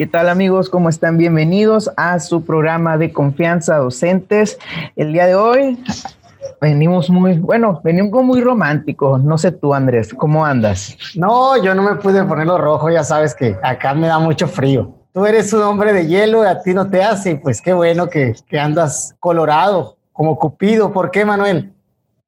¿Qué tal amigos? ¿Cómo están? Bienvenidos a su programa de confianza docentes. El día de hoy venimos muy, bueno, venimos muy románticos. No sé tú, Andrés, ¿cómo andas? No, yo no me pude ponerlo rojo, ya sabes que acá me da mucho frío. Tú eres un hombre de hielo a ti no te hace, pues qué bueno que, que andas colorado, como Cupido. ¿Por qué, Manuel?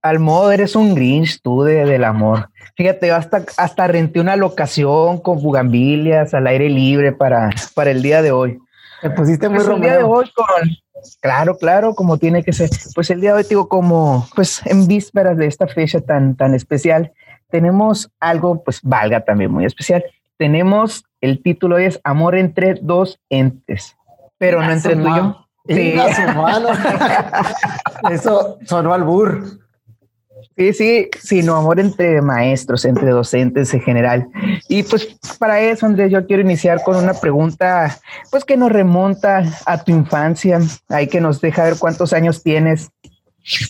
Al modo eres un Grinch tú de, del amor. Fíjate, hasta, hasta renté una locación con bugambilias al aire libre para, para el día de hoy. Te pusiste muy pues el día de hoy con, claro, claro, como tiene que ser. Pues el día de hoy, digo, como, pues en vísperas de esta fecha tan, tan especial, tenemos algo, pues valga también muy especial. Tenemos, el título es Amor entre dos entes, pero no entre tú y yo. Sí. Eso sonó al burro. Sí, sí, sino amor entre maestros, entre docentes en general. Y pues para eso, Andrés, yo quiero iniciar con una pregunta, pues que nos remonta a tu infancia, hay que nos deja ver cuántos años tienes.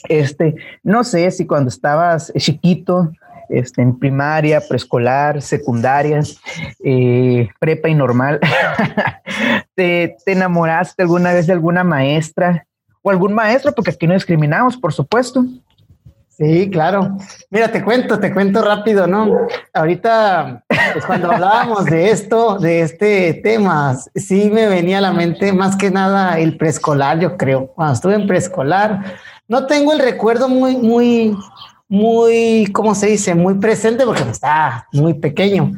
Este, no sé si cuando estabas chiquito, este, en primaria, preescolar, secundaria, eh, prepa y normal, te enamoraste alguna vez de alguna maestra o algún maestro, porque aquí no discriminamos, por supuesto. Sí, claro. Mira, te cuento, te cuento rápido, ¿no? Ahorita, pues cuando hablábamos de esto, de este tema, sí me venía a la mente más que nada el preescolar, yo creo. Cuando estuve en preescolar, no tengo el recuerdo muy, muy, muy, ¿cómo se dice? Muy presente porque estaba muy pequeño.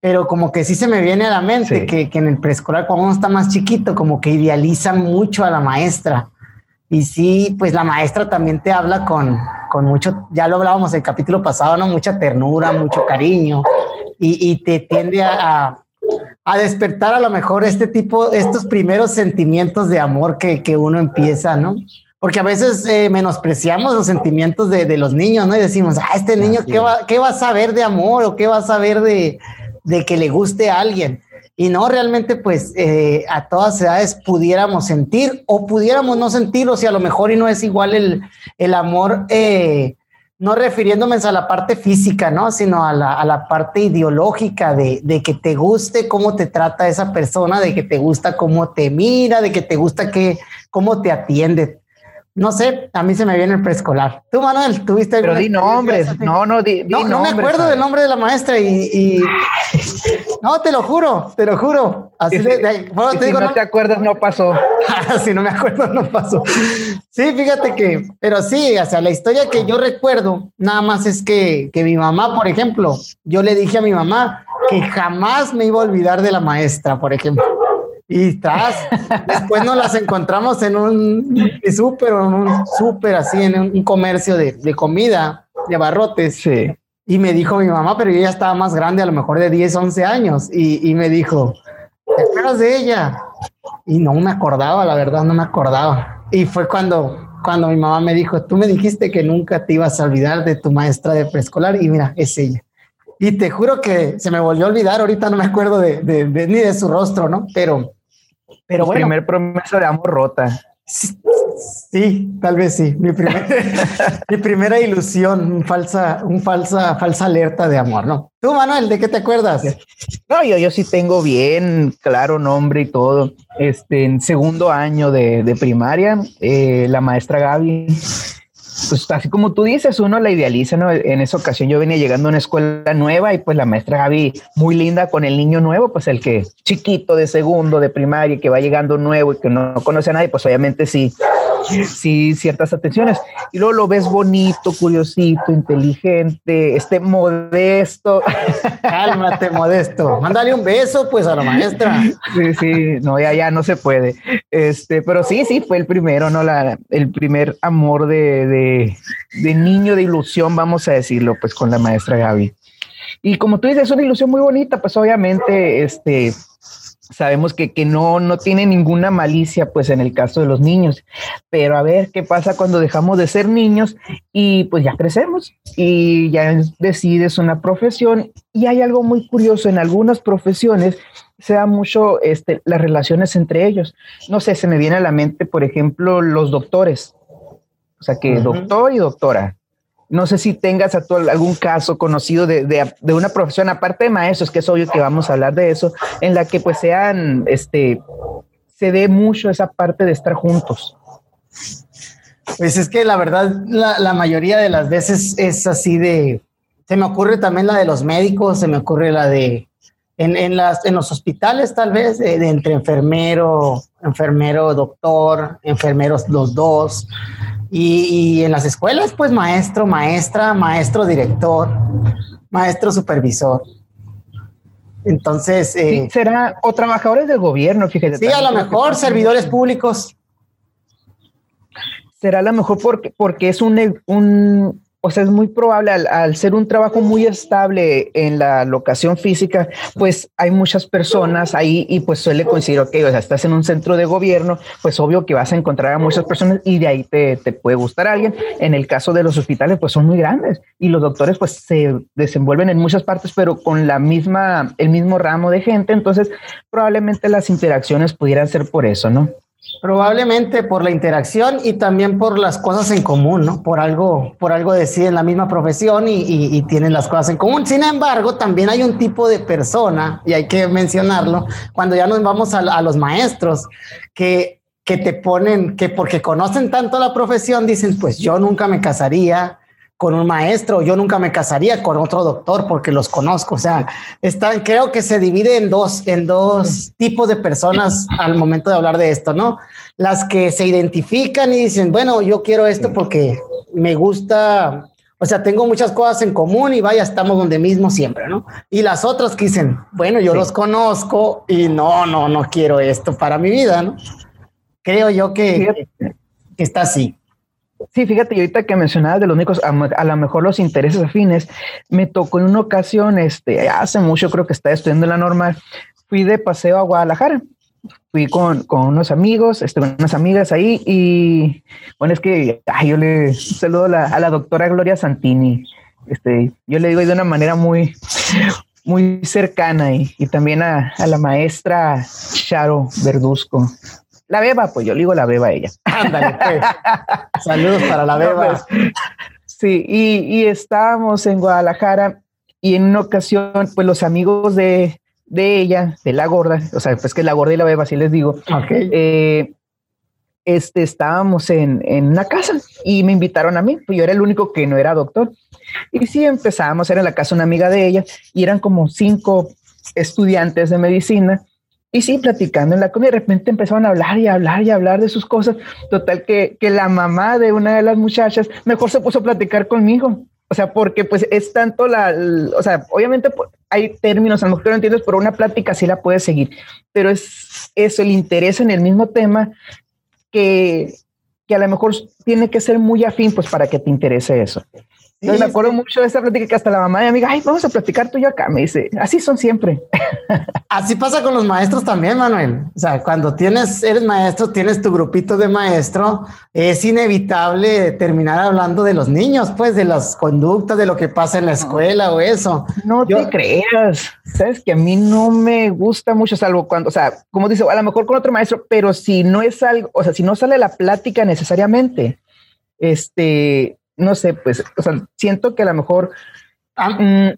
Pero como que sí se me viene a la mente que, que en el preescolar, cuando uno está más chiquito, como que idealizan mucho a la maestra. Y sí, pues la maestra también te habla con, con mucho, ya lo hablábamos el capítulo pasado, ¿no? Mucha ternura, mucho cariño y, y te tiende a, a, despertar a lo mejor este tipo, estos primeros sentimientos de amor que, que uno empieza, ¿no? Porque a veces eh, menospreciamos los sentimientos de, de, los niños, ¿no? Y decimos, ah, este niño, ¿qué va, ¿qué va a saber de amor o qué va a saber de, de que le guste a alguien? Y no realmente pues eh, a todas edades pudiéramos sentir o pudiéramos no sentirlo, si a lo mejor y no es igual el, el amor, eh, no refiriéndome a la parte física, ¿no? Sino a la, a la parte ideológica de, de, que te guste cómo te trata esa persona, de que te gusta cómo te mira, de que te gusta que, cómo te atiende. No sé, a mí se me viene el preescolar. Tú, Manuel, tuviste. Pero di nombres, no, no, di, no, no me acuerdo del nombre de la maestra y, y, no, te lo juro, te lo juro. Así de, de, bueno, te si digo, no, no, te acuerdas, no pasó. si no me acuerdo, no pasó. Sí, fíjate que, pero sí, o sea, la historia que yo recuerdo, nada más es que, que mi mamá, por ejemplo, yo le dije a mi mamá que jamás me iba a olvidar de la maestra, por ejemplo. Y estás, después nos las encontramos en un súper, en un súper así, en un comercio de, de, comida, de abarrotes. Sí. Y me dijo mi mamá, pero ya estaba más grande, a lo mejor de 10, 11 años. Y, y me dijo, ¿te acuerdas de ella? Y no me acordaba, la verdad, no me acordaba. Y fue cuando, cuando mi mamá me dijo, tú me dijiste que nunca te ibas a olvidar de tu maestra de preescolar. Y mira, es ella. Y te juro que se me volvió a olvidar, ahorita no me acuerdo de, de, de ni de su rostro, ¿no? Pero pero bueno. primer promesa de amor rota. Sí, tal vez sí. Mi, primer, mi primera ilusión, un falsa, un falsa, falsa alerta de amor, ¿no? Tú, Manuel, ¿de qué te acuerdas? No, yo, yo sí tengo bien claro nombre y todo. Este, en segundo año de, de primaria, eh, la maestra Gaby pues así como tú dices, uno la idealiza, ¿no? En esa ocasión yo venía llegando a una escuela nueva y pues la maestra Gaby, muy linda con el niño nuevo, pues el que chiquito de segundo, de primaria, que va llegando nuevo y que no conoce a nadie, pues obviamente sí, sí, ciertas atenciones. Y luego lo ves bonito, curiosito, inteligente, este modesto. Cálmate, modesto. Mándale un beso, pues, a la maestra. Sí, sí, no, ya, ya no se puede. Este, pero sí, sí, fue el primero, ¿no? La, el primer amor de, de, de niño, de ilusión, vamos a decirlo, pues, con la maestra Gaby. Y como tú dices, es una ilusión muy bonita, pues obviamente, este, sabemos que, que, no, no tiene ninguna malicia, pues en el caso de los niños. Pero a ver qué pasa cuando dejamos de ser niños y pues ya crecemos y ya decides una profesión. Y hay algo muy curioso, en algunas profesiones se da mucho este, las relaciones entre ellos. No sé, se me viene a la mente, por ejemplo, los doctores. O sea, que uh -huh. doctor y doctora. No sé si tengas algún caso conocido de, de, una profesión, aparte de maestros, que es obvio que vamos a hablar de eso, en la que pues sean, este, se dé mucho esa parte de estar juntos. Pues es que la verdad, la, mayoría de las veces es así de, se me ocurre también la de los médicos, se me ocurre la de, en, las, en los hospitales tal vez, de, entre enfermero, enfermero, doctor, enfermeros los dos, y, en las escuelas, pues maestro, maestra, maestro, director, maestro, supervisor. Entonces, eh, será o trabajadores del gobierno, fíjate. Sí, a lo mejor servidores públicos. Será a lo mejor porque, porque es un, un, o sea, es muy probable al, ser un trabajo muy estable en la locación física, pues hay muchas personas ahí y pues suele coincidir, ok, o sea, estás en un centro de gobierno, pues obvio que vas a encontrar a muchas personas y de ahí te, te puede gustar alguien. En el caso de los hospitales, pues son muy grandes y los doctores pues se desenvuelven en muchas partes, pero con la misma, el mismo ramo de gente, entonces probablemente las interacciones pudieran ser por eso, ¿no? Probablemente por la interacción y también por las cosas en común, ¿no? Por algo, por algo deciden la misma profesión y, tienen las cosas en común. Sin embargo, también hay un tipo de persona, y hay que mencionarlo, cuando ya nos vamos a, los maestros, que, que te ponen, que porque conocen tanto la profesión, dicen, pues yo nunca me casaría, con un maestro, yo nunca me casaría con otro doctor porque los conozco. O sea, están, creo que se divide en dos, en dos tipos de personas al momento de hablar de esto, ¿no? Las que se identifican y dicen, bueno, yo quiero esto porque me gusta, o sea, tengo muchas cosas en común y vaya, estamos donde mismo siempre, ¿no? Y las otras que dicen, bueno, yo los conozco y no, no, no quiero esto para mi vida, ¿no? Creo yo que, que está así. Sí, fíjate, y ahorita que mencionabas de los únicos, a, lo mejor los intereses afines, me tocó en una ocasión, este, hace mucho creo que estaba estudiando la normal, fui de paseo a Guadalajara, fui con, con unos amigos, este, unas amigas ahí, y bueno, es que yo le saludo a la, doctora Gloria Santini, este, yo le digo de una manera muy, muy cercana, y, y también a, a la maestra Charo Verduzco. La beba, pues yo le digo la beba a ella. Ándale, pues. Saludos para la beba. Pues, sí, y, estábamos en Guadalajara y en una ocasión, pues los amigos de, ella, de la gorda, o sea, pues que la gorda y la beba, así les digo, eh, este, estábamos en, en, una casa y me invitaron a mí, pues yo era el único que no era doctor. Y sí, empezamos, era en la casa una amiga de ella y eran como cinco estudiantes de medicina y sí, platicando en la comida, de repente empezaron a hablar y hablar y hablar de sus cosas. Total que, que la mamá de una de las muchachas mejor se puso a platicar conmigo. O sea, porque pues es tanto la, o sea, obviamente pues, hay términos, a lo mejor no entiendes, pero una plática sí la puedes seguir. Pero es eso, el interés en el mismo tema que, que a lo mejor tiene que ser muy afín pues para que te interese eso me acuerdo mucho de esta plática que hasta la mamá de mi amiga, ay, vamos a platicar tú y yo acá. Me dice, así son siempre. Así pasa con los maestros también, Manuel. O sea, cuando tienes, eres maestro, tienes tu grupito de maestro, es inevitable terminar hablando de los niños, pues de las conductas, de lo que pasa en la escuela o eso. No te creas. Sabes que a mí no me gusta mucho, salvo cuando, o sea, como dice, a lo mejor con otro maestro, pero si no es algo, o sea, si no sale la plática necesariamente, este, no sé, pues, o sea, siento que a lo mejor, ah, mm,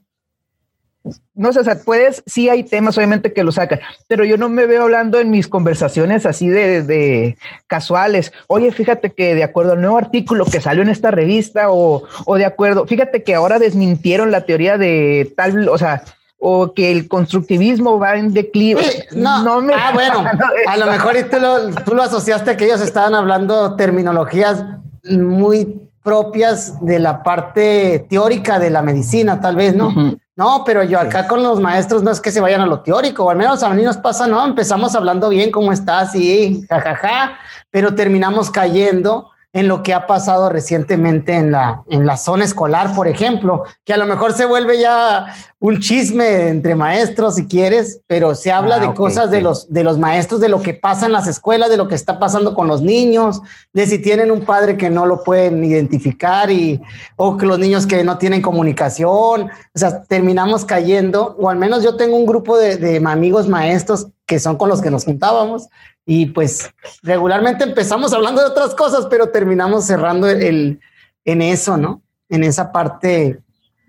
no sé, o sea, puedes, sí hay temas obviamente que lo sacan, pero yo no me veo hablando en mis conversaciones así de, casuales. Oye, fíjate que de acuerdo al nuevo artículo que salió en esta revista o, de acuerdo, fíjate que ahora desmintieron la teoría de tal, o sea, o que el constructivismo va en declive. no, no me... Ah, bueno, a lo mejor tú lo, tú lo asociaste que ellos estaban hablando terminologías muy propias de la parte teórica de la medicina, tal vez, ¿no? No, pero yo acá con los maestros no es que se vayan a lo teórico, o al menos a mí nos pasa, ¿no? Empezamos hablando bien, ¿cómo estás? Y jajaja, pero terminamos cayendo en lo que ha pasado recientemente en la, en la zona escolar, por ejemplo, que a lo mejor se vuelve ya un chisme entre maestros si quieres, pero se habla de ah, cosas de los, de los maestros, de lo que pasa en las escuelas, de lo que está pasando con los niños, de si tienen un padre que no lo pueden identificar y, o que los niños que no tienen comunicación, o sea, terminamos cayendo, o al menos yo tengo un grupo de, de amigos maestros que son con los que nos juntábamos, y pues regularmente empezamos hablando de otras cosas, pero terminamos cerrando el, en eso, ¿no? en esa parte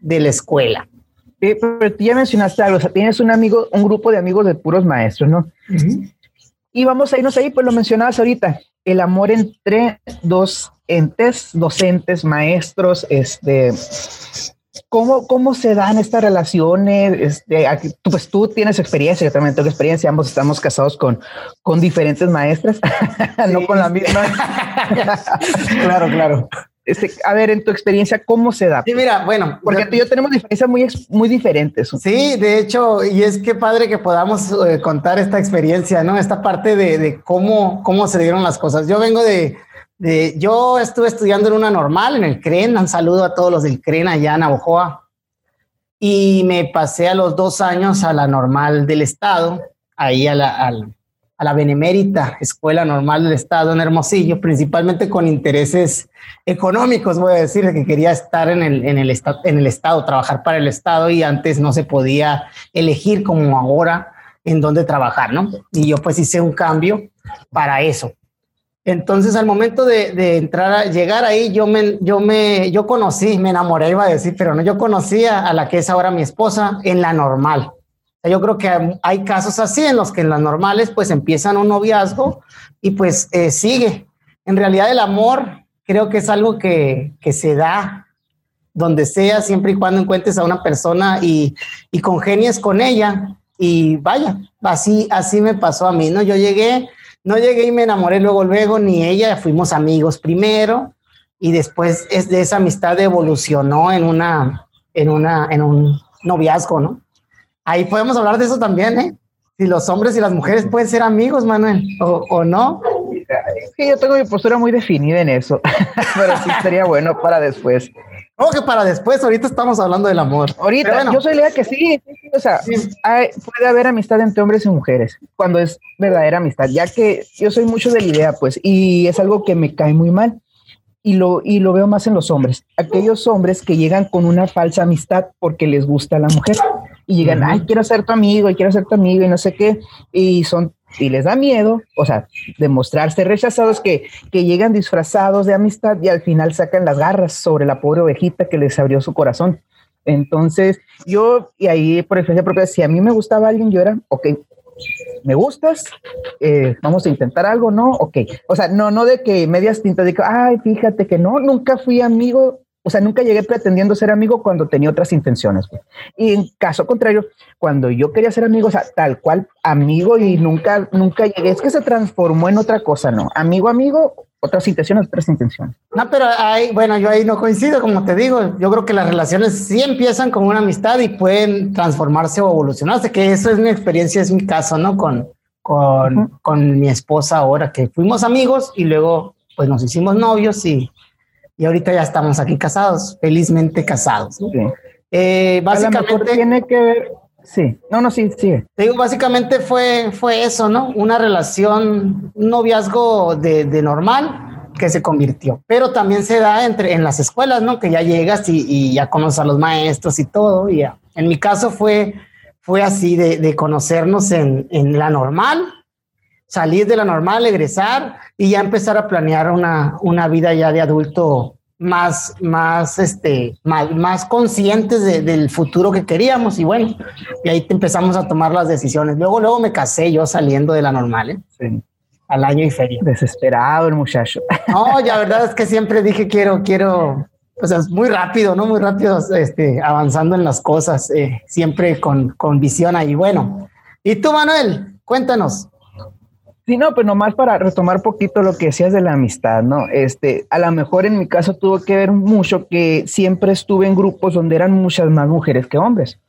de la escuela. pero tú ya mencionaste algo, o sea, tienes un amigo, un grupo de amigos de puros maestros, ¿no? Y vamos a irnos ahí, pues lo mencionabas ahorita, el amor entre dos entes, docentes, maestros, este, ¿Cómo, ¿Cómo se dan estas relaciones? Este, tú, pues tú tienes experiencia, yo también tengo experiencia, ambos estamos casados con, con diferentes maestras, no con la misma. claro, claro. Este, a ver, en tu experiencia, ¿cómo se da? Sí, mira, bueno. Porque tú y yo tenemos diferencias muy, muy diferentes. Sí, de hecho, y es que padre que podamos eh, contar esta experiencia, ¿no? Esta parte de, de, cómo, cómo se dieron las cosas. Yo vengo de, yo estuve estudiando en una normal, en el CREN, un saludo a todos los del CREN allá en Navojoa, y me pasé a los dos años a la normal del Estado, ahí a la, a la Benemérita Escuela Normal del Estado en Hermosillo, principalmente con intereses económicos, voy a decir, que quería estar en el, en, el en el Estado, trabajar para el Estado, y antes no se podía elegir como ahora en dónde trabajar, ¿no? Y yo pues hice un cambio para eso. Entonces, al momento de, entrar, a llegar ahí, yo me, yo me, yo conocí, me enamoré, iba a decir, pero no, yo conocía a la que es ahora mi esposa en la normal. Yo creo que hay casos así en los que en las normales pues empiezan un noviazgo y pues eh, sigue. En realidad el amor creo que es algo que, que se da donde sea, siempre y cuando encuentres a una persona y, y congenies con ella. Y vaya, así, así me pasó a mí, ¿no? Yo llegué, no llegué y me enamoré luego, luego, ni ella, fuimos amigos primero y después es de esa amistad evolucionó en una, en una, en un noviazgo, ¿no? Ahí podemos hablar de eso también, ¿eh? Si los hombres y las mujeres pueden ser amigos, Manuel, o, o no. Sí, yo tengo mi postura muy definida en eso, pero sí sería bueno para después. ¿Cómo que para después? Ahorita estamos hablando del amor. Ahorita, yo soy la que sí, o sea, puede haber amistad entre hombres y mujeres cuando es verdadera amistad, ya que yo soy mucho de la idea, pues, y es algo que me cae muy mal y lo, y lo veo más en los hombres. Aquellos hombres que llegan con una falsa amistad porque les gusta la mujer y llegan, ay, quiero ser tu amigo y quiero ser tu amigo y no sé qué, y son y les da miedo, o sea, demostrarse rechazados que, que llegan disfrazados de amistad y al final sacan las garras sobre la pobre ovejita que les abrió su corazón. Entonces, yo, y ahí por experiencia propia, si a mí me gustaba alguien, yo era, ok, me gustas, eh, vamos a intentar algo, ¿no? Ok. O sea, no, no de que medias tintas, de que, ay, fíjate que no, nunca fui amigo o sea, nunca llegué pretendiendo ser amigo cuando tenía otras intenciones. Y en caso contrario, cuando yo quería ser amigo, o sea, tal cual amigo y nunca, nunca llegué, es que se transformó en otra cosa, ¿no? Amigo, amigo, otras intenciones, otras intenciones. No, pero ahí, bueno, yo ahí no coincido, como te digo, yo creo que las relaciones sí empiezan con una amistad y pueden transformarse o evolucionarse, que eso es mi experiencia, es mi caso, ¿no? Con, con, con mi esposa ahora, que fuimos amigos y luego pues nos hicimos novios y y ahorita ya estamos aquí casados, felizmente casados. Eh, básicamente tiene que ver, sí, no, no, sí, sí. Digo, básicamente fue, fue eso, ¿no? Una relación, un noviazgo de, de, normal que se convirtió, pero también se da entre en las escuelas, ¿no? Que ya llegas y, y ya conoces a los maestros y todo. Y ya. En mi caso fue, fue así de, de conocernos en, en la normal, salir de la normal, egresar y ya empezar a planear una, una vida ya de adulto más, más, este, más, más conscientes del futuro que queríamos. Y bueno, y ahí empezamos a tomar las decisiones. Luego, luego me casé yo saliendo de la normal, ¿eh? al año y feria. Desesperado el muchacho. No, ya verdad es que siempre dije quiero, quiero, pues es muy rápido, ¿no? Muy rápido, este, avanzando en las cosas, eh, siempre con, con visión ahí. Bueno, y tú, Manuel, cuéntanos. Sí, no, pues nomás para retomar poquito lo que decías de la amistad, ¿no? Este, a lo mejor en mi caso tuvo que ver mucho que siempre estuve en grupos donde eran muchas más mujeres que hombres.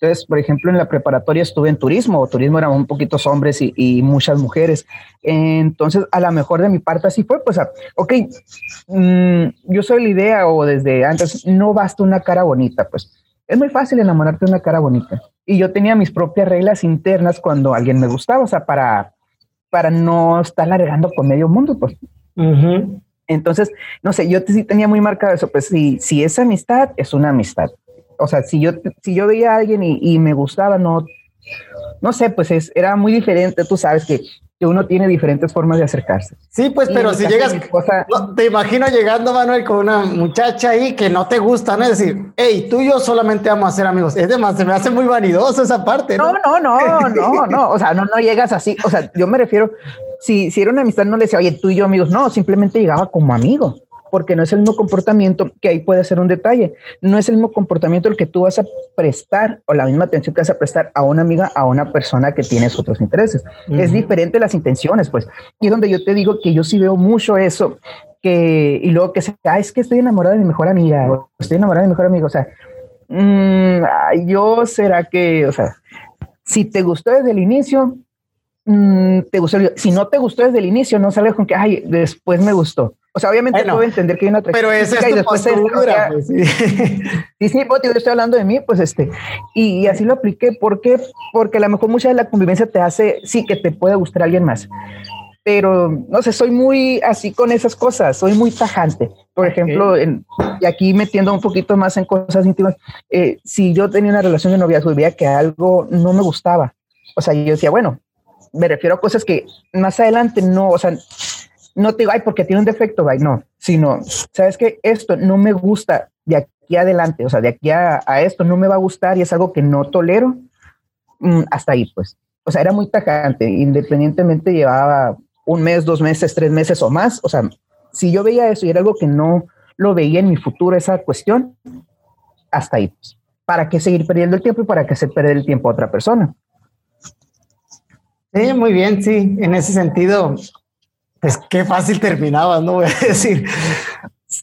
Entonces, por ejemplo, en la preparatoria estuve en turismo, turismo eran un poquitos hombres y, muchas mujeres. Entonces, a lo mejor de mi parte así fue, pues, ok, mm, yo soy la idea o desde antes, no basta una cara bonita, pues. Es muy fácil enamorarte de una cara bonita. Y yo tenía mis propias reglas internas cuando alguien me gustaba, o sea, para para no estar largando con medio mundo, pues. Entonces, no sé, yo sí tenía muy marcado eso, pues si, si es amistad, es una amistad. O sea, si yo, si yo veía a alguien y, me gustaba, no, no sé, pues es, era muy diferente. Tú sabes que que uno tiene diferentes formas de acercarse. Sí, pues, pero si llegas, te imagino llegando, Manuel, con una muchacha ahí que no te gusta, ¿no? Es decir, hey, tú y yo solamente vamos a ser amigos. Es demás, se me hace muy vanidoso esa parte. No, no, no, no, no, no. O sea, no, no llegas así. O sea, yo me refiero, si, si era una amistad, no le decía, oye, tú y yo amigos. No, simplemente llegaba como amigo porque no es el mismo comportamiento, que ahí puede ser un detalle, no es el mismo comportamiento el que tú vas a prestar o la misma atención que vas a prestar a una amiga, a una persona que tienes otros intereses. Es diferente las intenciones, pues. Y es donde yo te digo que yo sí veo mucho eso, que, y luego que se, ah, es que estoy enamorado de mi mejor amiga, o estoy enamorado de mi mejor amigo, o sea, mm, yo será que, o sea, si te gustó desde el inicio, mm, te gustó, si no te gustó desde el inicio, no sabes con que, ay, después me gustó o sea, obviamente puedo entender que hay una Pero esa es tu postura, pues, sí. sí, sí, pues, yo estoy hablando de mí, pues este, y, así lo apliqué. ¿Por qué? Porque a lo mejor mucha de la convivencia te hace, sí, que te puede gustar alguien más. Pero, no sé, soy muy así con esas cosas, soy muy tajante. Por ejemplo, y aquí metiendo un poquito más en cosas íntimas, eh, si yo tenía una relación de noviazgo y veía que algo no me gustaba, o sea, yo decía, bueno, me refiero a cosas que más adelante no, o sea, no te digo, porque tiene un defecto, ay, no, sino, sabes que esto no me gusta de aquí adelante, o sea, de aquí a, esto no me va a gustar y es algo que no tolero, mm, hasta ahí, pues. O sea, era muy tajante, independientemente llevaba un mes, dos meses, tres meses o más, o sea, si yo veía eso y era algo que no lo veía en mi futuro, esa cuestión, hasta ahí, pues. ¿Para qué seguir perdiendo el tiempo y para qué se perder el tiempo a otra persona? Sí, muy bien, sí. En ese sentido, pues qué fácil terminaba, no voy a decir.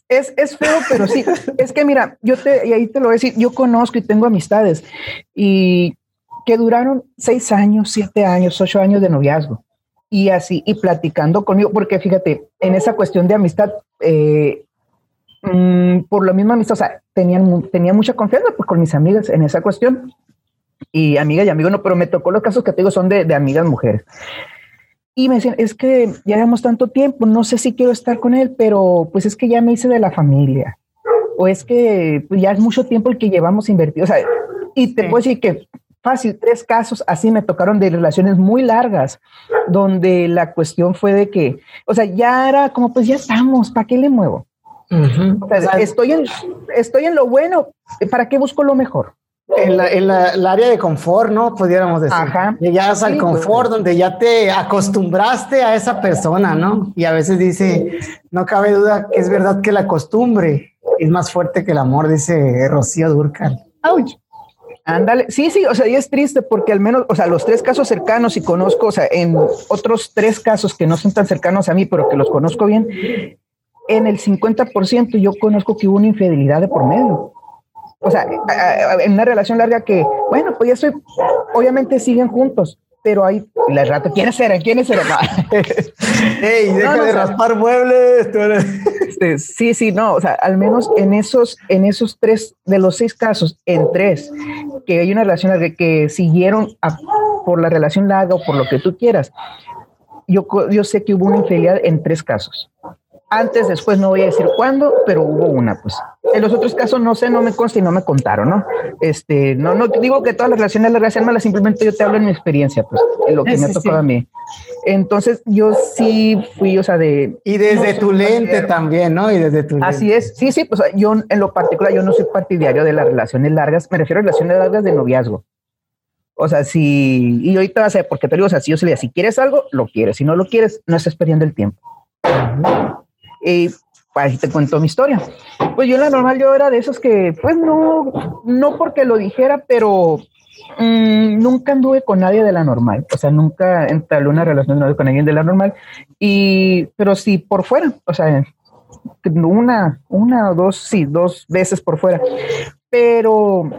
Es, es feo, pero sí. es que mira, yo te, y ahí te lo voy a decir, yo conozco y tengo amistades y que duraron seis años, siete años, ocho años de noviazgo y así, y platicando conmigo, porque fíjate, en esa cuestión de amistad, eh, mm, por la misma amistad, o sea, tenían, tenía mucha confianza pues, con mis amigas en esa cuestión y amigas y amigos, no, pero me tocó los casos que te digo son de, de amigas mujeres. Y me decían, es que ya llevamos tanto tiempo, no sé si quiero estar con él, pero pues es que ya me hice de la familia. O es que pues, ya es mucho tiempo el que llevamos invertido. O sea, y te puedo decir que fácil, tres casos así me tocaron de relaciones muy largas, donde la cuestión fue de que, o sea, ya era como, pues ya estamos, ¿para qué le muevo? o sea, estoy, en, estoy en lo bueno, ¿para qué busco lo mejor? En, la, en la, el área de confort, ¿no? Pudiéramos decir. Ajá. Llegas al pues, confort donde ya te acostumbraste a esa persona, ¿no? Y a veces dice, no cabe duda que es verdad que la costumbre es más fuerte que el amor, dice Rocío Durcal. Ándale, sí, sí, o sea, y es triste porque al menos, o sea, los tres casos cercanos y conozco, o sea, en otros tres casos que no son tan cercanos a mí, pero que los conozco bien, en el 50% yo conozco que hubo una infidelidad de por medio o sea, en una relación larga que, bueno, pues ya estoy, obviamente siguen juntos, pero hay la rato, ¿quiénes eran? ¿Quiénes eran? ¡Ey, deja de raspar muebles! Este, sí, sí, no, o sea, al menos en esos, en esos tres, de los seis casos, en tres, que hay una relación larga que siguieron por la relación larga o por lo que tú quieras, yo, yo sé que hubo una infidelidad en tres casos antes, después, no voy a decir cuándo, pero hubo una, pues. En los otros casos no sé, no me consta y no me contaron, ¿no? Este, no, no digo que todas las relaciones largas sean malas, simplemente yo te hablo en mi experiencia, pues, en lo que me ha tocado a mí. Entonces, yo sí fui, o sea, de... Y desde tu lente también, ¿no? Y desde tu Así es, sí, sí, pues yo en lo particular, yo no soy partidario de las relaciones largas, me refiero a relaciones largas de noviazgo. O sea, si, y ahorita vas a ver, porque te digo, o sea, si yo se si quieres algo, lo quieres, si no lo quieres, no estás perdiendo el tiempo. Ahí te cuento mi historia. Pues yo en la normal yo era de esos que, pues no, no porque lo dijera, pero mm, nunca anduve con nadie de la normal. O sea, nunca entablé una relación con alguien de la normal. Y, pero sí por fuera, o sea, una, una o dos, sí, dos veces por fuera. Pero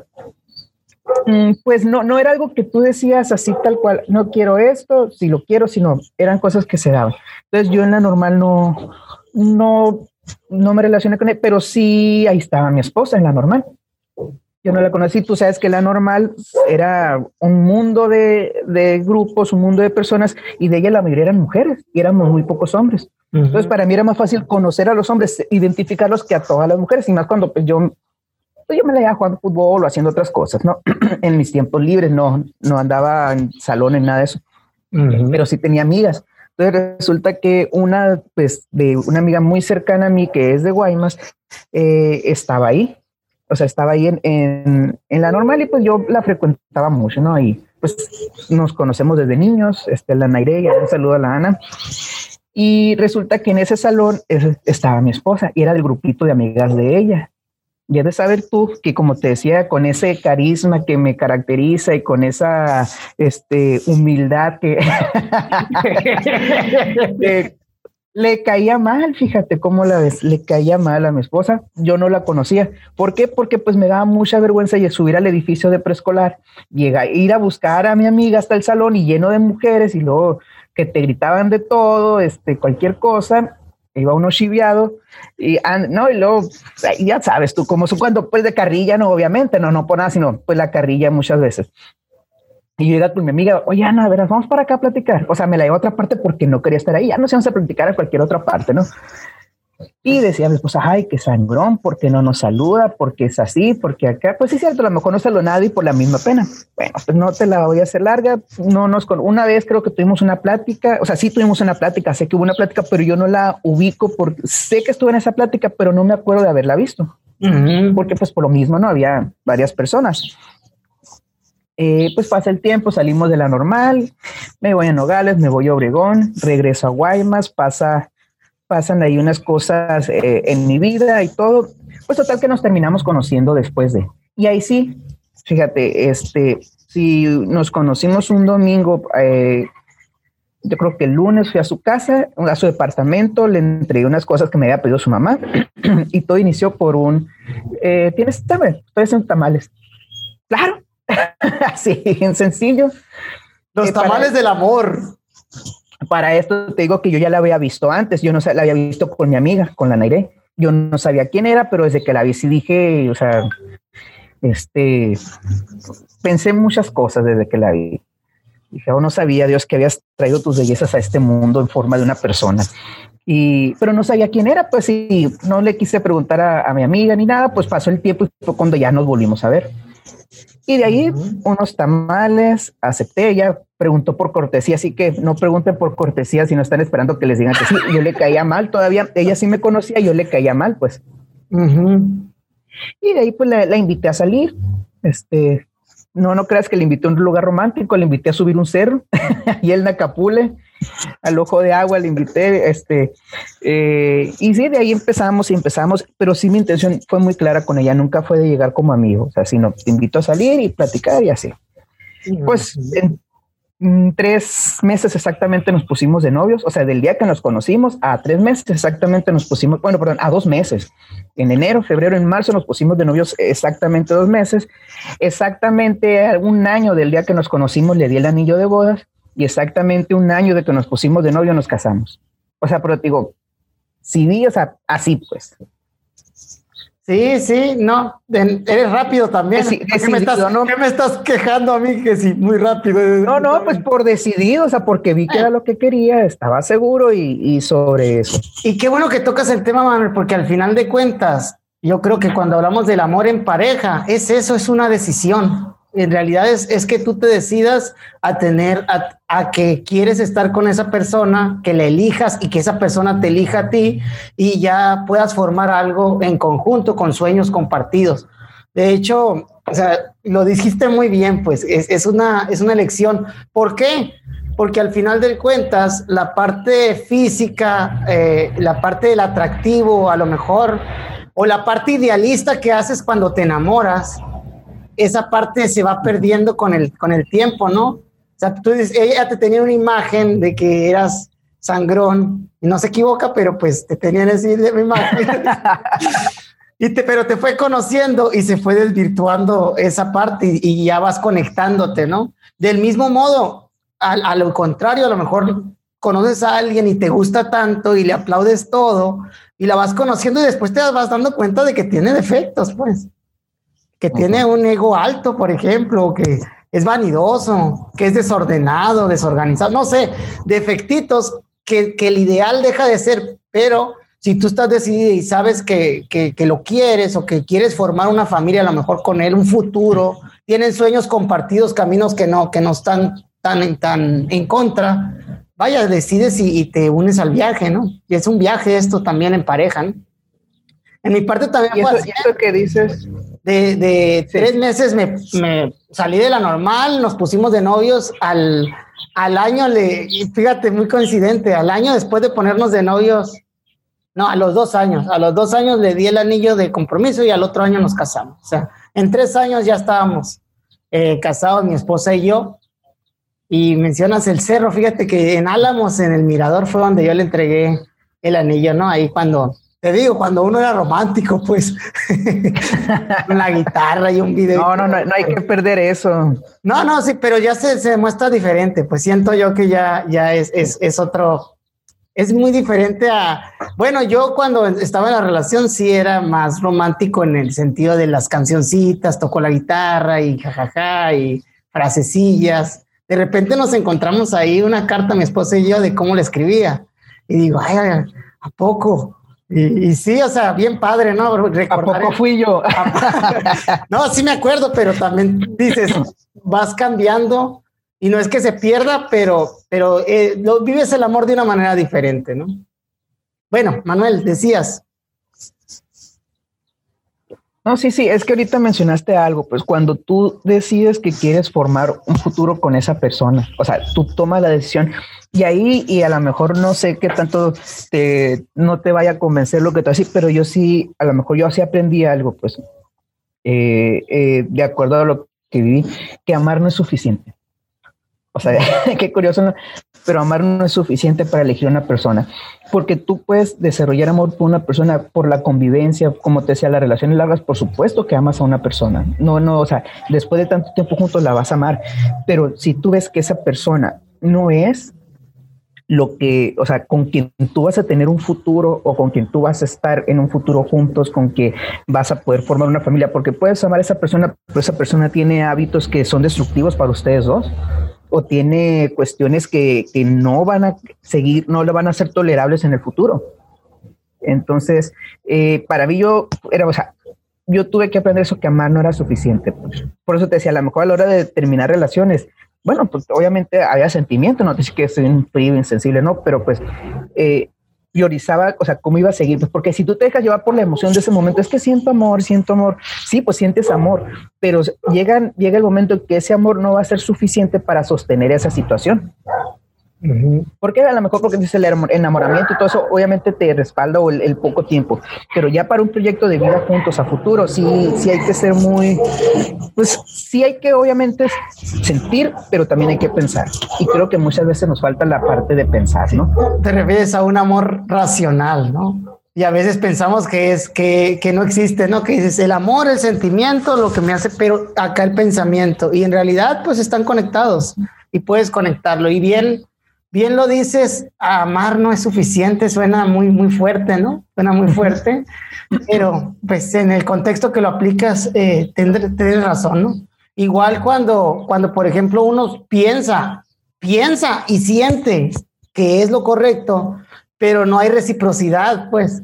mm, pues no, no era algo que tú decías así tal cual, no quiero esto, si lo quiero, sino eran cosas que se daban. Entonces yo en la normal no, no, no me relacioné con él, pero sí ahí estaba mi esposa en la normal. Yo no la conocí, tú sabes que la normal era un mundo de, de grupos, un mundo de personas, y de ella la mayoría eran mujeres, y éramos muy pocos hombres. Entonces, para mí era más fácil conocer a los hombres, identificarlos que a todas las mujeres, y más cuando pues, yo, pues, yo me la iba jugando fútbol o haciendo otras cosas, ¿no? en mis tiempos libres, no, no andaba en salones, nada de eso. pero sí tenía amigas. Entonces resulta que una, pues, de una amiga muy cercana a mí, que es de Guaymas, eh, estaba ahí. O sea, estaba ahí en, en, la normal y pues yo la frecuentaba mucho, ¿no? Y pues nos conocemos desde niños, este, la Naire, un saludo a la Ana. Y resulta que en ese salón estaba mi esposa y era el grupito de amigas de ella. Y de saber tú que, como te decía, con ese carisma que me caracteriza y con esa este, humildad que, le caía mal, fíjate cómo la ves, le caía mal a mi esposa. Yo no la conocía. ¿Por qué? Porque pues me daba mucha vergüenza y subir al edificio de preescolar, llega, ir a buscar a mi amiga hasta el salón y lleno de mujeres y luego que te gritaban de todo, este, cualquier cosa iba uno chiviado y no y luego ya sabes tú como cuando pues de carrilla no obviamente no no por nada sino pues la carrilla muchas veces. Y yo iba con mi amiga oye Ana a ver vamos para acá a platicar o sea me la llevo a otra parte porque no quería estar ahí ya no se vamos a platicar a cualquier otra parte no y decía mi esposa, ay, qué sangrón, porque no nos saluda, porque es así, porque acá, pues sí, es cierto, a lo mejor no saluda nadie por la misma pena. Bueno, pues no te la voy a hacer larga. No nos con una vez creo que tuvimos una plática, o sea, sí tuvimos una plática, sé que hubo una plática, pero yo no la ubico porque sé que estuve en esa plática, pero no me acuerdo de haberla visto. Porque pues por lo mismo no había varias personas. Eh, pues pasa el tiempo, salimos de la normal, me voy a Nogales, me voy a Obregón, regreso a Guaymas, pasa pasan ahí unas cosas eh, en mi vida y todo. Pues total que nos terminamos conociendo después de. Y ahí sí, fíjate, este, si nos conocimos un domingo, eh, yo creo que el lunes fui a su casa, a su departamento, le entregué unas cosas que me había pedido su mamá y todo inició por un, eh, ¿tienes tamales? Estoy haciendo tamales. Claro, así, en sencillo. Los tamales del amor para esto te digo que yo ya la había visto antes, yo no la había visto con mi amiga, con la Naire. Yo no sabía quién era, pero desde que la vi sí dije, o sea, este, pensé muchas cosas desde que la vi. Dije, oh, no sabía, Dios, que habías traído tus bellezas a este mundo en forma de una persona. Y, pero no sabía quién era, pues sí, no le quise preguntar a, a mi amiga ni nada, pues pasó el tiempo y fue cuando ya nos volvimos a ver. Y de ahí unos tamales, acepté, ella preguntó por cortesía, así que no pregunten por cortesía si no están esperando que les digan que sí. Yo le caía mal todavía, ella sí me conocía, yo le caía mal, pues. Y de ahí pues la, invité a salir. Este, no, no creas que le invité a un lugar romántico, le invité a subir un cerro y el Nacapule al ojo de agua, le invité, este, eh, y sí, de ahí empezamos y empezamos, pero sí mi intención fue muy clara con ella, nunca fue de llegar como amigo, o sea, sino te invito a salir y platicar y así. Pues en tres meses exactamente nos pusimos de novios, o sea, del día que nos conocimos a tres meses exactamente nos pusimos, bueno, perdón, a dos meses. En enero, febrero, en marzo nos pusimos de novios exactamente dos meses. Exactamente un año del día que nos conocimos le di el anillo de bodas y exactamente un año de que nos pusimos de novio nos casamos. O sea, pero digo, si vi, o así pues. Sí, sí, no, eres rápido también. ¿Qué, me estás, ¿Qué, me estás, quejando a mí que sí, muy rápido? No, no, pues por decidido, o sea, porque vi que era lo que quería, estaba seguro y, y sobre eso. Y qué bueno que tocas el tema, Manuel, porque al final de cuentas, yo creo que cuando hablamos del amor en pareja, es eso, es una decisión en realidad es, es, que tú te decidas a tener, a, que quieres estar con esa persona, que le elijas y que esa persona te elija a ti y ya puedas formar algo en conjunto con sueños compartidos. De hecho, o sea, lo dijiste muy bien, pues es, es, una, es una elección. ¿Por qué? Porque al final de cuentas, la parte física, eh, la parte del atractivo, a lo mejor, o la parte idealista que haces cuando te enamoras, esa parte se va perdiendo con el, con el tiempo, ¿no? O sea, tú dices, ella te tenía una imagen de que eras sangrón, y no se equivoca, pero pues te tenían esa imagen. y te, pero te fue conociendo y se fue desvirtuando esa parte y, ya vas conectándote, ¿no? Del mismo modo, a, a, lo contrario, a lo mejor conoces a alguien y te gusta tanto y le aplaudes todo y la vas conociendo y después te vas dando cuenta de que tiene defectos, pues que tiene un ego alto, por ejemplo, que es vanidoso, que es desordenado, desorganizado, no sé, defectitos que, que el ideal deja de ser, pero si tú estás decidido y sabes que, que, que, lo quieres o que quieres formar una familia, a lo mejor con él, un futuro, tienen sueños compartidos, caminos que no, que no están tan, tan en contra, vaya, decides y, te unes al viaje, ¿no? Y es un viaje esto también en pareja, ¿no? En mi parte también ¿Y eso, que dices? De, de tres meses me, me, salí de la normal, nos pusimos de novios al, al año, le, fíjate, muy coincidente, al año después de ponernos de novios, no, a los dos años, a los dos años le di el anillo de compromiso y al otro año nos casamos. O sea, en tres años ya estábamos eh, casados, mi esposa y yo. Y mencionas el cerro, fíjate que en Álamos, en el Mirador, fue donde yo le entregué el anillo, ¿no? Ahí cuando, te digo, cuando uno era romántico, pues, la guitarra y un video. No, no, no, no hay que perder eso. No, no, sí, pero ya se, se muestra diferente, pues siento yo que ya, ya es, es, es otro, es muy diferente a, bueno, yo cuando estaba en la relación sí era más romántico en el sentido de las cancioncitas, tocó la guitarra y jajaja y frasecillas. De repente nos encontramos ahí una carta, mi esposa y yo, de cómo le escribía. Y digo, ay, ¿a poco? Y, sí, o sea, bien padre, ¿no? Recordar ¿A poco fui yo? no, sí me acuerdo, pero también dices, vas cambiando y no es que se pierda, pero, pero eh, lo, vives el amor de una manera diferente, ¿no? Bueno, Manuel, decías. No, sí, sí, es que ahorita mencionaste algo, pues cuando tú decides que quieres formar un futuro con esa persona, o sea, tú tomas la decisión y ahí, y a lo mejor no sé qué tanto te, no te vaya a convencer lo que tú haces, pero yo sí, a lo mejor yo así aprendí algo, pues, eh, eh, de acuerdo a lo que viví, que amar no es suficiente. O sea, qué curioso, pero amar no es suficiente para elegir una persona, porque tú puedes desarrollar amor por una persona por la convivencia, como te decía, las relaciones largas, por supuesto que amas a una persona. No, no, o sea, después de tanto tiempo juntos la vas a amar, pero si tú ves que esa persona no es lo que, o sea, con quien tú vas a tener un futuro o con quien tú vas a estar en un futuro juntos, con que vas a poder formar una familia, porque puedes amar a esa persona, pero esa persona tiene hábitos que son destructivos para ustedes dos o tiene cuestiones que, que, no van a seguir, no le van a ser tolerables en el futuro. Entonces, eh, para mí yo era, o sea, yo tuve que aprender eso que amar no era suficiente. Pues. Por eso te decía, a lo mejor a la hora de terminar relaciones, bueno, pues obviamente había sentimiento, no te que soy un frío, insensible, no, pero pues eh, priorizaba, o sea, cómo iba a seguir, pues porque si tú te dejas llevar por la emoción de ese momento, es que siento amor, siento amor, sí, pues sientes amor, pero llega, llega el momento en que ese amor no va a ser suficiente para sostener esa situación. Porque a lo mejor porque dice el enamoramiento y todo eso, obviamente te respalda el, poco tiempo, pero ya para un proyecto de vida juntos a futuro, sí, sí hay que ser muy, pues sí hay que obviamente sentir, pero también hay que pensar. Y creo que muchas veces nos falta la parte de pensar, ¿no? Te refieres a un amor racional, ¿no? Y a veces pensamos que es que, que no existe, ¿no? Que dices el amor, el sentimiento, lo que me hace, pero acá el pensamiento. Y en realidad, pues están conectados y puedes conectarlo. Y bien, bien lo dices, amar no es suficiente, suena muy, muy fuerte, ¿no? Suena muy fuerte, pero pues en el contexto que lo aplicas, eh, tienes razón, ¿no? Igual cuando, cuando, por ejemplo, uno piensa, piensa y siente que es lo correcto, pero no hay reciprocidad, pues.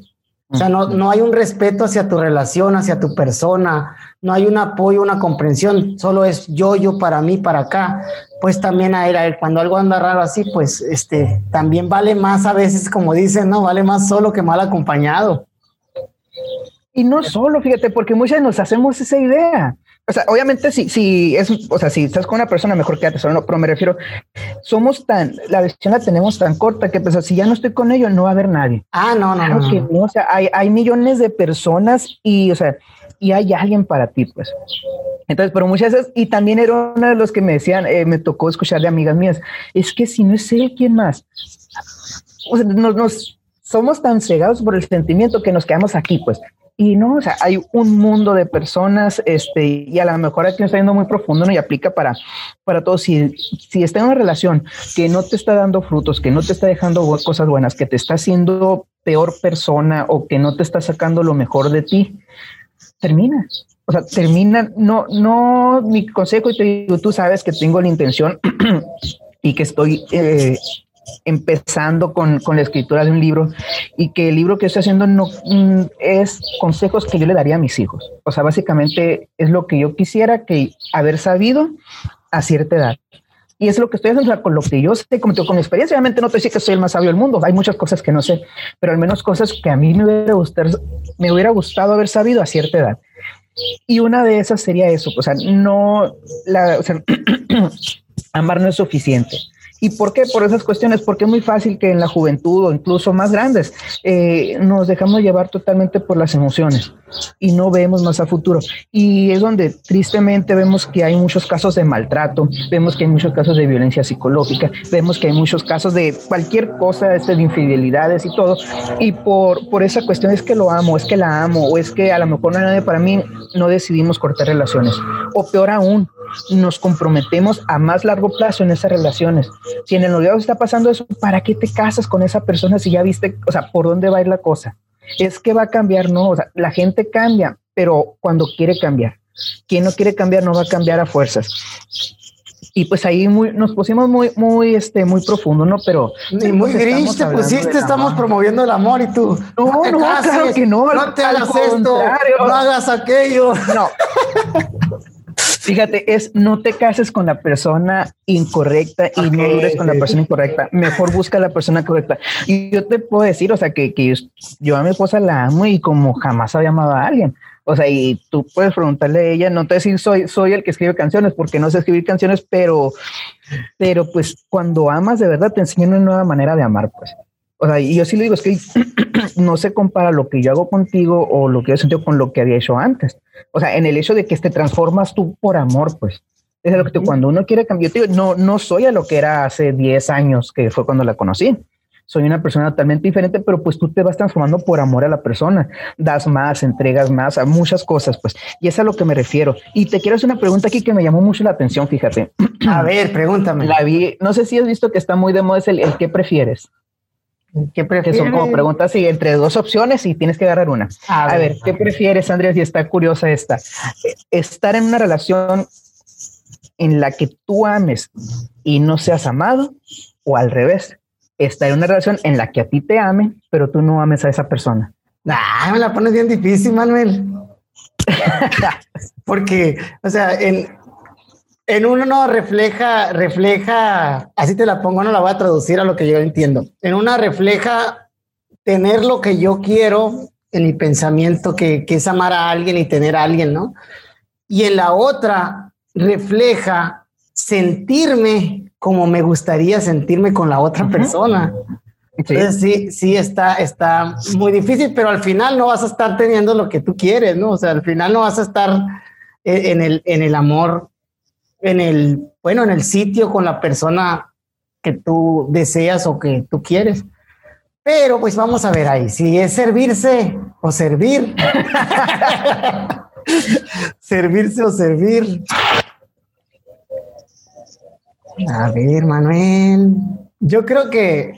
O sea, no, no hay un respeto hacia tu relación, hacia tu persona, no hay un apoyo, una comprensión, solo es yo, yo para mí, para acá. Pues también a él, a él, cuando algo anda raro así, pues este, también vale más a veces, como dicen, ¿no? Vale más solo que mal acompañado. Y no solo, fíjate, porque muchas nos hacemos esa idea. O sea, obviamente si, si es, o sea, si estás con una persona mejor quédate solo, no, pero me refiero, somos tan, la decisión la tenemos tan corta que pues si ya no estoy con ellos no va a haber nadie. Ah, no, no, no. O sea, hay, hay millones de personas y, o sea, y hay alguien para ti, pues. Entonces, pero muchas veces, y también era uno de los que me decían, eh, me tocó escuchar de amigas mías, es que si no es ella, ¿quién más? O sea, nos, nos somos tan cegados por el sentimiento que nos quedamos aquí, pues. Y no, o sea, hay un mundo de personas, este, y a lo mejor aquí está yendo muy profundo ¿no? y aplica para, para todos. Si, si está en una relación que no te está dando frutos, que no te está dejando cosas buenas, que te está haciendo peor persona o que no te está sacando lo mejor de ti, termina. O sea, termina, no, no, mi consejo, y te digo, tú sabes que tengo la intención y que estoy eh, empezando con, con, la escritura de un libro y que el libro que estoy haciendo no mm, es consejos que yo le daría a mis hijos. O sea, básicamente es lo que yo quisiera que haber sabido a cierta edad. Y es lo que estoy haciendo con lo que yo sé, como con mi experiencia. Obviamente no te decir que soy el más sabio del mundo. Hay muchas cosas que no sé, pero al menos cosas que a mí me hubiera gustado, me hubiera gustado haber sabido a cierta edad. Y una de esas sería eso. O sea, no, la, o sea, amar no es suficiente. ¿Y por qué? Por esas cuestiones, porque es muy fácil que en la juventud o incluso más grandes eh, nos dejamos llevar totalmente por las emociones y no vemos más a futuro. Y es donde tristemente vemos que hay muchos casos de maltrato, vemos que hay muchos casos de violencia psicológica, vemos que hay muchos casos de cualquier cosa, este, de infidelidades y todo. Y por, por esa cuestión es que lo amo, es que la amo, o es que a lo mejor no nadie para mí, no decidimos cortar relaciones. O peor aún, nos comprometemos a más largo plazo en esas relaciones. Si en el noviazgo está pasando eso, ¿para qué te casas con esa persona si ya viste, o sea, por dónde va a ir la cosa? Es que va a cambiar, no, o sea, la gente cambia, pero cuando quiere cambiar. Quien no quiere cambiar no va a cambiar a fuerzas. Y pues ahí muy, nos pusimos muy, muy, este, muy profundo, ¿no? Pero. Ni muy gris te pusiste, estamos promoviendo el amor y tú. No, no, no claro que no. No te hagas esto, no hagas aquello. No. Fíjate, es no te cases con la persona incorrecta y no dures con la persona incorrecta. Mejor busca la persona correcta. Y yo te puedo decir, o sea, que, que yo, a mi esposa la amo y como jamás había amado a alguien. O sea, y tú puedes preguntarle a ella, no te decir soy, soy el que escribe canciones, porque no sé escribir canciones, pero, pero pues cuando amas de verdad te enseñan una nueva manera de amar, pues. O sea, y yo sí le digo, es que no se compara lo que yo hago contigo o lo que yo sentido con lo que había hecho antes. O sea, en el hecho de que te transformas tú por amor, pues. Es lo que te, cuando uno quiere cambiar, yo no, no soy a lo que era hace 10 años, que fue cuando la conocí. Soy una persona totalmente diferente, pero pues tú te vas transformando por amor a la persona. Das más, entregas más, a muchas cosas, pues. Y es a lo que me refiero. Y te quiero hacer una pregunta aquí que me llamó mucho la atención, fíjate. A ver, pregúntame. La vi, no sé si has visto que está muy de moda, es el, el ¿qué prefieres? ¿Qué prefieres? Que son como preguntas y entre dos opciones y tienes que agarrar una. A, ver, ¿qué prefieres, Andrés? Y está curiosa esta. Estar en una relación en la que tú ames y no seas amado o al revés. Estar en una relación en la que a ti te amen, pero tú no ames a esa persona. Ah, me la pones bien difícil, Manuel. Porque, o sea, en, en uno no refleja, refleja, así te la pongo, no la voy a traducir a lo que yo entiendo. En una refleja tener lo que yo quiero en mi pensamiento, que, es amar a alguien y tener a alguien, ¿no? Y en la otra refleja sentirme como me gustaría sentirme con la otra persona. Entonces sí, sí está, está muy difícil, pero al final no vas a estar teniendo lo que tú quieres, ¿no? O sea, al final no vas a estar en el, en el amor en el, bueno, en el sitio con la persona que tú deseas o que tú quieres. Pero pues vamos a ver ahí, si es servirse o servir. servirse o servir. A ver, Manuel. Yo creo que.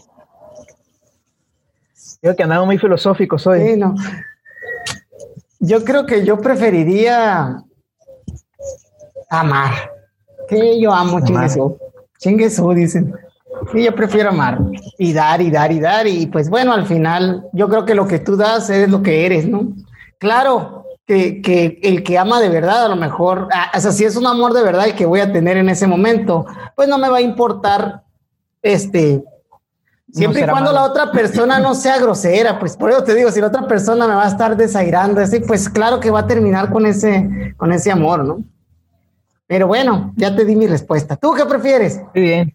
Creo que andamos muy filosóficos hoy. Sí, no. Yo creo que yo preferiría amar. Que yo amo chinguesú. Chinguesú, dicen. Sí, yo prefiero amar y dar y dar y dar. Y pues bueno, al final yo creo que lo que tú das es lo que eres, ¿no? Claro que, que el que ama de verdad, a lo mejor, ah, o sea, si es un amor de verdad el que voy a tener en ese momento, pues no me va a importar este. Siempre y cuando la otra persona no sea grosera, pues por eso te digo, si la otra persona me va a estar desairando, así, pues claro que va a terminar con ese, con ese amor, ¿no? Pero bueno, ya te di mi respuesta. ¿Tú qué prefieres? Muy bien.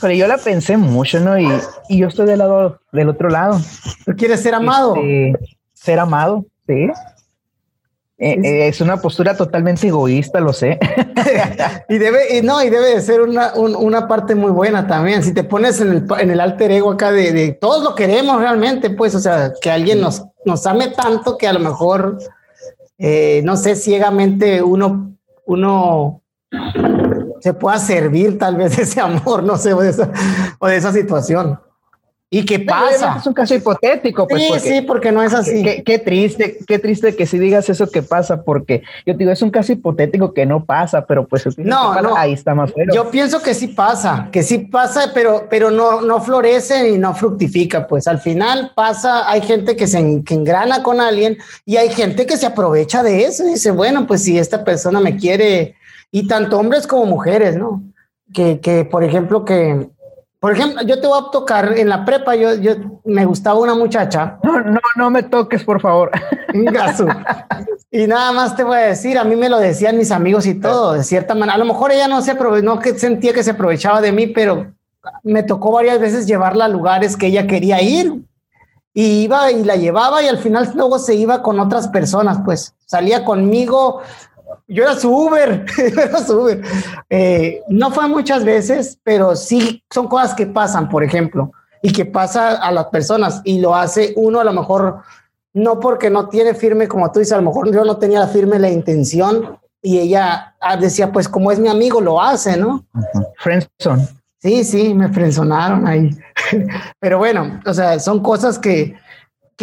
Pero yo la pensé mucho, ¿no? Y, yo estoy del lado, del otro lado. ¿Tú quieres ser amado? Este, ser amado, sí. Eh, eh, es una postura totalmente egoísta, lo sé. y debe, y no, y debe de ser una, una parte muy buena también. Si te pones en el, en el alter ego acá de, de, todos lo queremos realmente, pues, o sea, que alguien nos, nos ame tanto que a lo mejor, eh, no sé, ciegamente uno, uno se pueda servir tal vez ese amor, no sé, o de esa, situación. ¿Y qué pasa? Es un caso hipotético, pues. Sí, sí, porque no es así. Qué, triste, qué triste que si digas eso que pasa, porque yo te digo, es un caso hipotético que no pasa, pero pues no, no, ahí está más Yo pienso que sí pasa, que sí pasa, pero, pero no, no florece y no fructifica. Pues al final pasa, hay gente que se engrana con alguien y hay gente que se aprovecha de eso y dice, bueno, pues si esta persona me quiere y tanto hombres como mujeres, ¿no? que, que, por ejemplo, que, por ejemplo, yo te voy a tocar en la prepa, yo, yo me gustaba una muchacha. No, no, no me toques, por favor. y nada más te voy a decir, a mí me lo decían mis amigos y todo, de cierta manera. A lo mejor ella no se no que sentía que se aprovechaba de mí, pero me tocó varias veces llevarla a lugares que ella quería ir y iba y la llevaba y al final luego se iba con otras personas, pues salía conmigo. Yo era su Uber, era su Uber. Eh, no fue muchas veces, pero sí son cosas que pasan, por ejemplo, y que pasa a las personas y lo hace uno a lo mejor no porque no tiene firme, como tú dices, a lo mejor yo no tenía firme la intención y ella ah, decía, pues como es mi amigo, lo hace, ¿no? Uh Sí, sí, me frenzonaron ahí. Pero bueno, o sea, son cosas que,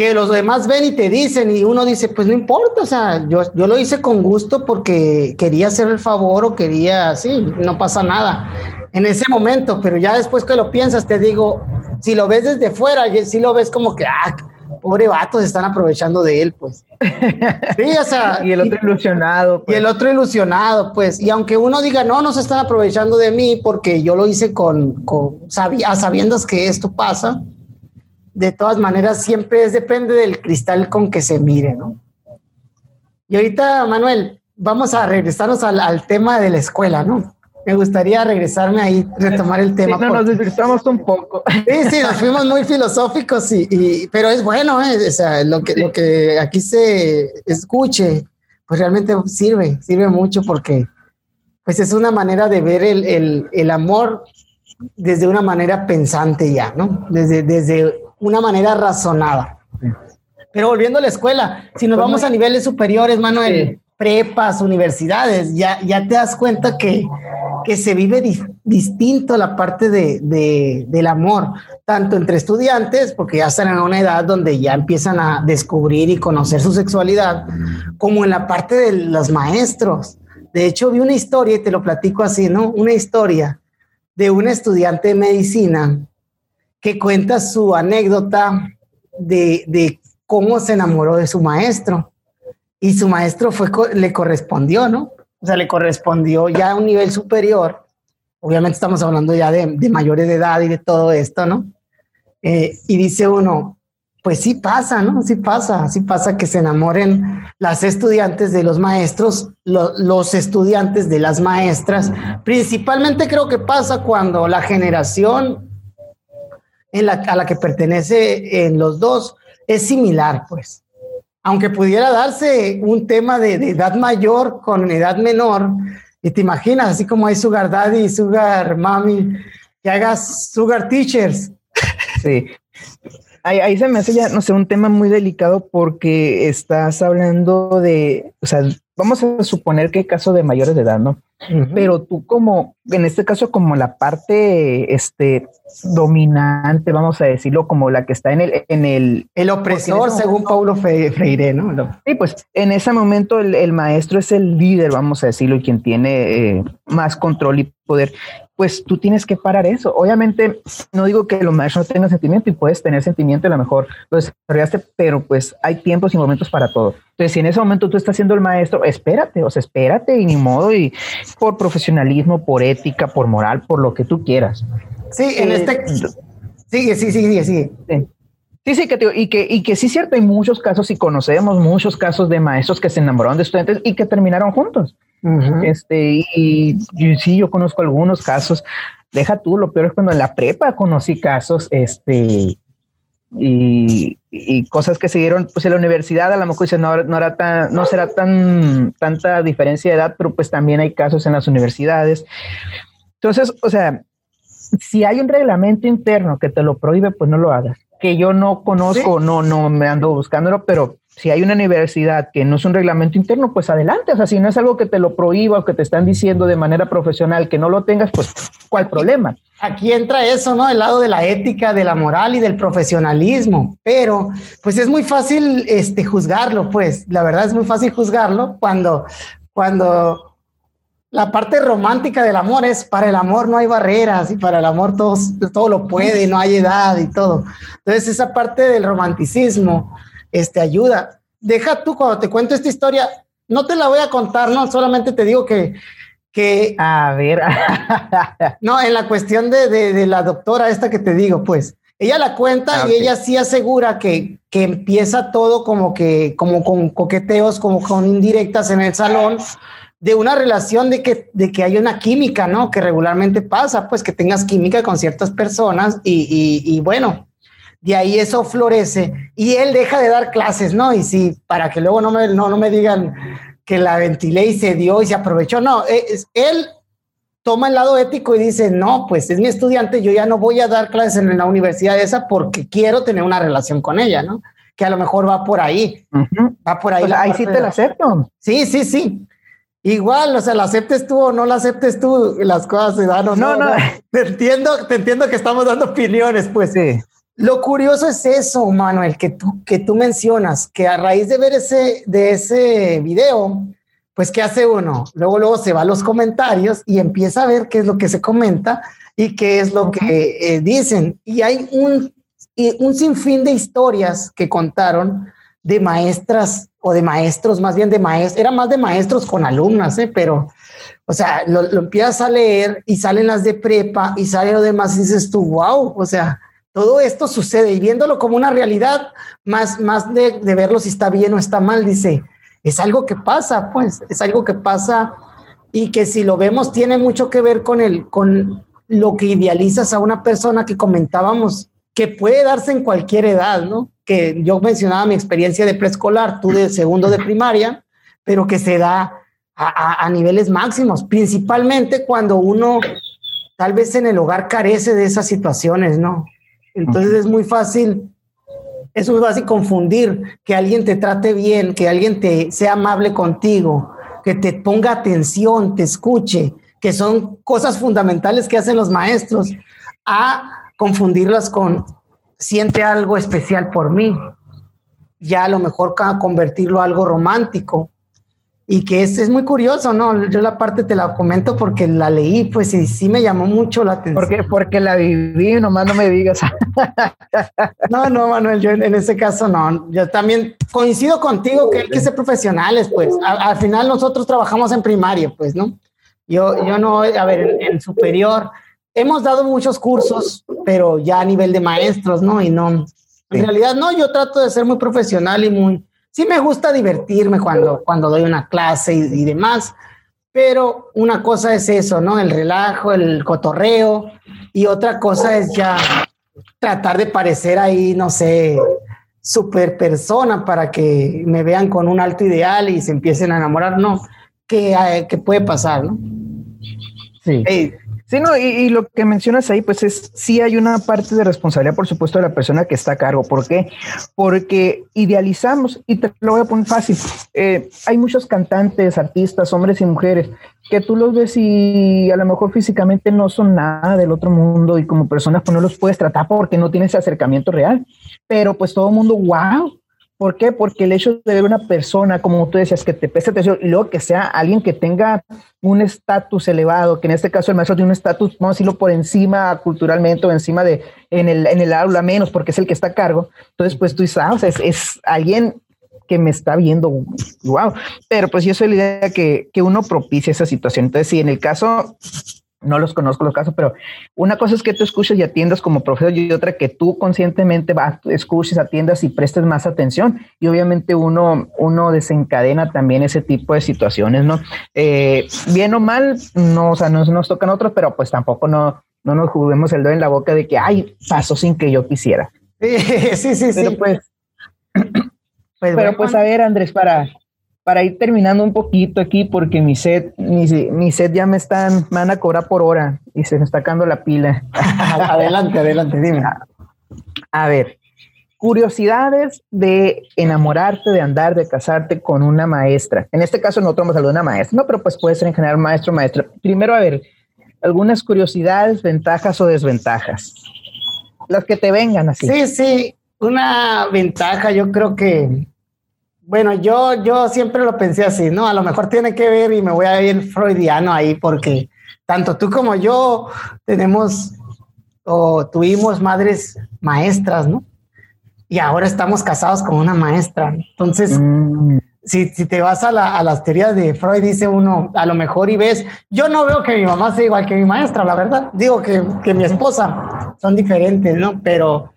que los demás ven y te dicen y uno dice, pues no importa, o sea, yo, yo lo hice con gusto porque quería hacer el favor o quería, sí, no pasa nada en ese momento, pero ya después que lo piensas, te digo, si lo ves desde fuera, si lo ves como que, ah, pobre vato, se están aprovechando de él, pues. Sí, o sea. y el otro ilusionado. Pues. Y el otro ilusionado, pues. Y aunque uno diga, no, no se están aprovechando de mí porque yo lo hice con, con a sabiendas que esto pasa, de todas maneras, siempre es, depende del cristal con que se mire, ¿no? Y ahorita, Manuel, vamos a regresarnos al, al tema de la escuela, ¿no? me gustaría regresarme ahí, retomar el tema. no, nos desvirtuamos un poco. Sí, sí, nos fuimos muy filosóficos, y, pero es bueno, ¿eh? o sea, lo que, lo que aquí se escuche, pues realmente sirve, sirve mucho porque pues es una manera de ver el, el, el amor desde una manera pensante ya, ¿no? Desde, desde una manera razonada. Pero volviendo a la escuela, si nos vamos a niveles superiores, Manuel, prepas, universidades, ya, ya te das cuenta que que se vive distinto la parte de, de, del amor, tanto entre estudiantes, porque ya están en una edad donde ya empiezan a descubrir y conocer su sexualidad, como en la parte de los maestros. De hecho, vi una historia, y te lo platico así, ¿no? Una historia de un estudiante de medicina que cuenta su anécdota de, de cómo se enamoró de su maestro. Y su maestro fue, le correspondió, ¿no? o sea, le correspondió ya a un nivel superior. Obviamente estamos hablando ya de, mayores de edad y de todo esto, ¿no? Eh, y dice uno, pues sí pasa, ¿no? Sí pasa, sí pasa que se enamoren las estudiantes de los maestros, los estudiantes de las maestras. Principalmente creo que pasa cuando la generación en la, a la que pertenece en los dos es similar, pues aunque pudiera darse un tema de, edad mayor con edad menor, y te imaginas, así como hay Sugar Daddy Sugar Mami, que hagas Sugar Teachers. Sí. Ahí, ahí, se me hace ya, no sé, un tema muy delicado porque estás hablando de, o sea, vamos a suponer que hay caso de mayores de edad, ¿no? Pero tú como, en este caso, como la parte este, dominante, vamos a decirlo, como la que está en el... En el, el opresor, según Paulo Freire, ¿no? Sí, pues en ese momento el, maestro es el líder, vamos a decirlo, y quien tiene eh, más control y poder pues tú tienes que parar eso. Obviamente, no digo que los maestros no tengan sentimiento y puedes tener sentimiento, a lo mejor lo desarrollaste, pero pues hay tiempos y momentos para todo. Entonces, si en ese momento tú estás siendo el maestro, espérate, o sea, espérate y ni modo, y por profesionalismo, por ética, por moral, por lo que tú quieras. Sí, en este. Eh, sigue, sí, sigue, sigue. Sí. Sí, sí, que y que, y que sí, cierto, hay muchos casos y conocemos muchos casos de maestros que se enamoraron de estudiantes y que terminaron juntos. Este, y, sí, yo conozco algunos casos. Deja tú, lo peor es cuando en la prepa conocí casos, este, y, y cosas que se dieron, pues en la universidad a lo mejor no, no era tan, no será tan tanta diferencia de edad, pero pues también hay casos en las universidades. Entonces, o sea, si hay un reglamento interno que te lo prohíbe, pues no lo hagas. Que yo no conozco, no, no me ando buscándolo, pero si hay una universidad que no es un reglamento interno, pues adelante. O sea, si no es algo que te lo prohíba o que te están diciendo de manera profesional que no lo tengas, pues ¿cuál problema? Aquí entra eso, ¿no? El lado de la ética, de la moral y del profesionalismo. Pero, pues es muy fácil este, juzgarlo, pues. La verdad es muy fácil juzgarlo cuando, cuando la parte romántica del amor es para el amor no hay barreras y para el amor todo, todo lo puede, no hay edad y todo. Entonces, esa parte del romanticismo este, ayuda. Deja tú cuando te cuento esta historia, no te la voy a contar, no, solamente te digo que, que... A ver. no, en la cuestión de, de, la doctora esta que te digo, pues, ella la cuenta ah, y ella sí asegura que, que empieza todo como que, como con coqueteos, como con indirectas en el salón, de una relación de que, de que hay una química, ¿no? Que regularmente pasa, pues que tengas química con ciertas personas y, y, y bueno, de ahí eso florece y él deja de dar clases, ¿no? Y sí, para que luego no me, no, no me digan que la ventilé y se dio y se aprovechó. No, e, es, él toma el lado ético y dice, no, pues es mi estudiante, yo ya no voy a dar clases en la universidad esa porque quiero tener una relación con ella, ¿no? Que a lo mejor va por ahí, va por ahí. Pues ahí sí te la acepto. Sí, sí, sí. Igual, o sea, la aceptes tú o no la aceptes tú, las cosas se dan o no. No, no. Te entiendo, te entiendo que estamos dando opiniones, pues. Sí. Lo curioso es eso, Manuel, que tú, que tú mencionas, que a raíz de ver ese, de ese video, pues ¿qué hace uno? Luego, luego se va a los comentarios y empieza a ver qué es lo que se comenta y qué es lo que eh, dicen. Y hay un, un sinfín de historias que contaron de maestras o de maestros, más bien de maestros, era más de maestros con alumnas, ¿eh? pero, o sea, lo, empiezas a leer y salen las de prepa y sale lo demás y dices tú, wow, o sea, todo esto sucede y viéndolo como una realidad, más, más de, verlo si está bien o está mal, dice, es algo que pasa, pues, es algo que pasa y que si lo vemos tiene mucho que ver con, el, con lo que idealizas a una persona que comentábamos, que puede darse en cualquier edad, ¿no? Que yo mencionaba mi experiencia de preescolar, tú de segundo de primaria, pero que se da a, a niveles máximos, principalmente cuando uno tal vez en el hogar carece de esas situaciones, ¿no? Entonces es muy fácil, es muy fácil confundir que alguien te trate bien, que alguien te sea amable contigo, que te ponga atención, te escuche, que son cosas fundamentales que hacen los maestros, a confundirlas con siente algo especial por mí. Ya a lo mejor convertirlo a algo romántico y que es, es muy curioso, ¿no? Yo la parte te la comento porque la leí, pues sí, sí me llamó mucho la atención. Porque, porque la viví, nomás no me digas. no, no, Manuel, yo en, ese caso no. Yo también coincido contigo que hay que ser profesionales, pues. al final nosotros trabajamos en primaria, pues, ¿no? Yo, yo no, a ver, en, superior, hemos dado muchos cursos, pero ya a nivel de maestros, ¿no? Y no, en realidad no, yo trato de ser muy profesional y muy sí me gusta divertirme cuando, cuando doy una clase y, demás, pero una cosa es eso, ¿no? El relajo, el cotorreo, y otra cosa es ya tratar de parecer ahí, no sé, super persona para que me vean con un alto ideal y se empiecen a enamorar, no, que, eh, que puede pasar, ¿no? Sí. Sí, no, y, lo que mencionas ahí, pues es, sí hay una parte de responsabilidad, por supuesto, de la persona que está a cargo. ¿Por qué? Porque idealizamos, y te lo voy a poner fácil, eh, hay muchos cantantes, artistas, hombres y mujeres, que tú los ves y a lo mejor físicamente no son nada del otro mundo y como personas pues no los puedes tratar porque no tienes acercamiento real, pero pues todo el mundo, wow, ¿Por qué? Porque el hecho de ver una persona, como tú decías, que te pese atención y luego que sea alguien que tenga un estatus elevado, que en este caso el maestro tiene un estatus, vamos a decirlo, por encima culturalmente o encima de, en el, en el aula menos, porque es el que está a cargo. Entonces, pues tú dices, ah, o sea, es, es alguien que me está viendo, wow. Pero pues yo soy la idea que, que uno propicia esa situación. Entonces, si en el caso no los conozco los casos, pero una cosa es que tú escuches y atiendas como profesor y otra que tú conscientemente vas, escuches, atiendas y prestes más atención. Y obviamente uno, uno desencadena también ese tipo de situaciones, ¿no? Eh, bien o mal, no, o sea, no nos tocan otros, pero pues tampoco no, no nos juguemos el dedo en la boca de que, ay, pasó sin que yo quisiera. Sí, sí, sí. pues, pues pero pues a ver, Andrés, para, para ir terminando un poquito aquí, porque mi set, mi, mi set ya me están, me van a cobrar por hora y se me está cagando la pila. adelante, adelante, dime. A ver, curiosidades de enamorarte, de andar, de casarte con una maestra. En este caso nosotros vamos a hablar de una maestra, no, pero pues puede ser en general maestro, maestra. Primero, a ver, algunas curiosidades, ventajas o desventajas. Las que te vengan así. Sí, sí, una ventaja yo creo que bueno, yo, yo siempre lo pensé así, ¿no? A lo mejor tiene que ver y me voy a ir freudiano ahí porque tanto tú como yo tenemos o tuvimos madres maestras, ¿no? Y ahora estamos casados con una maestra. Entonces, mm. si, si te vas a, la, a, las teorías de Freud, dice uno, a lo mejor y ves, yo no veo que mi mamá sea igual que mi maestra, la verdad. Digo que, que mi esposa son diferentes, ¿no? Pero,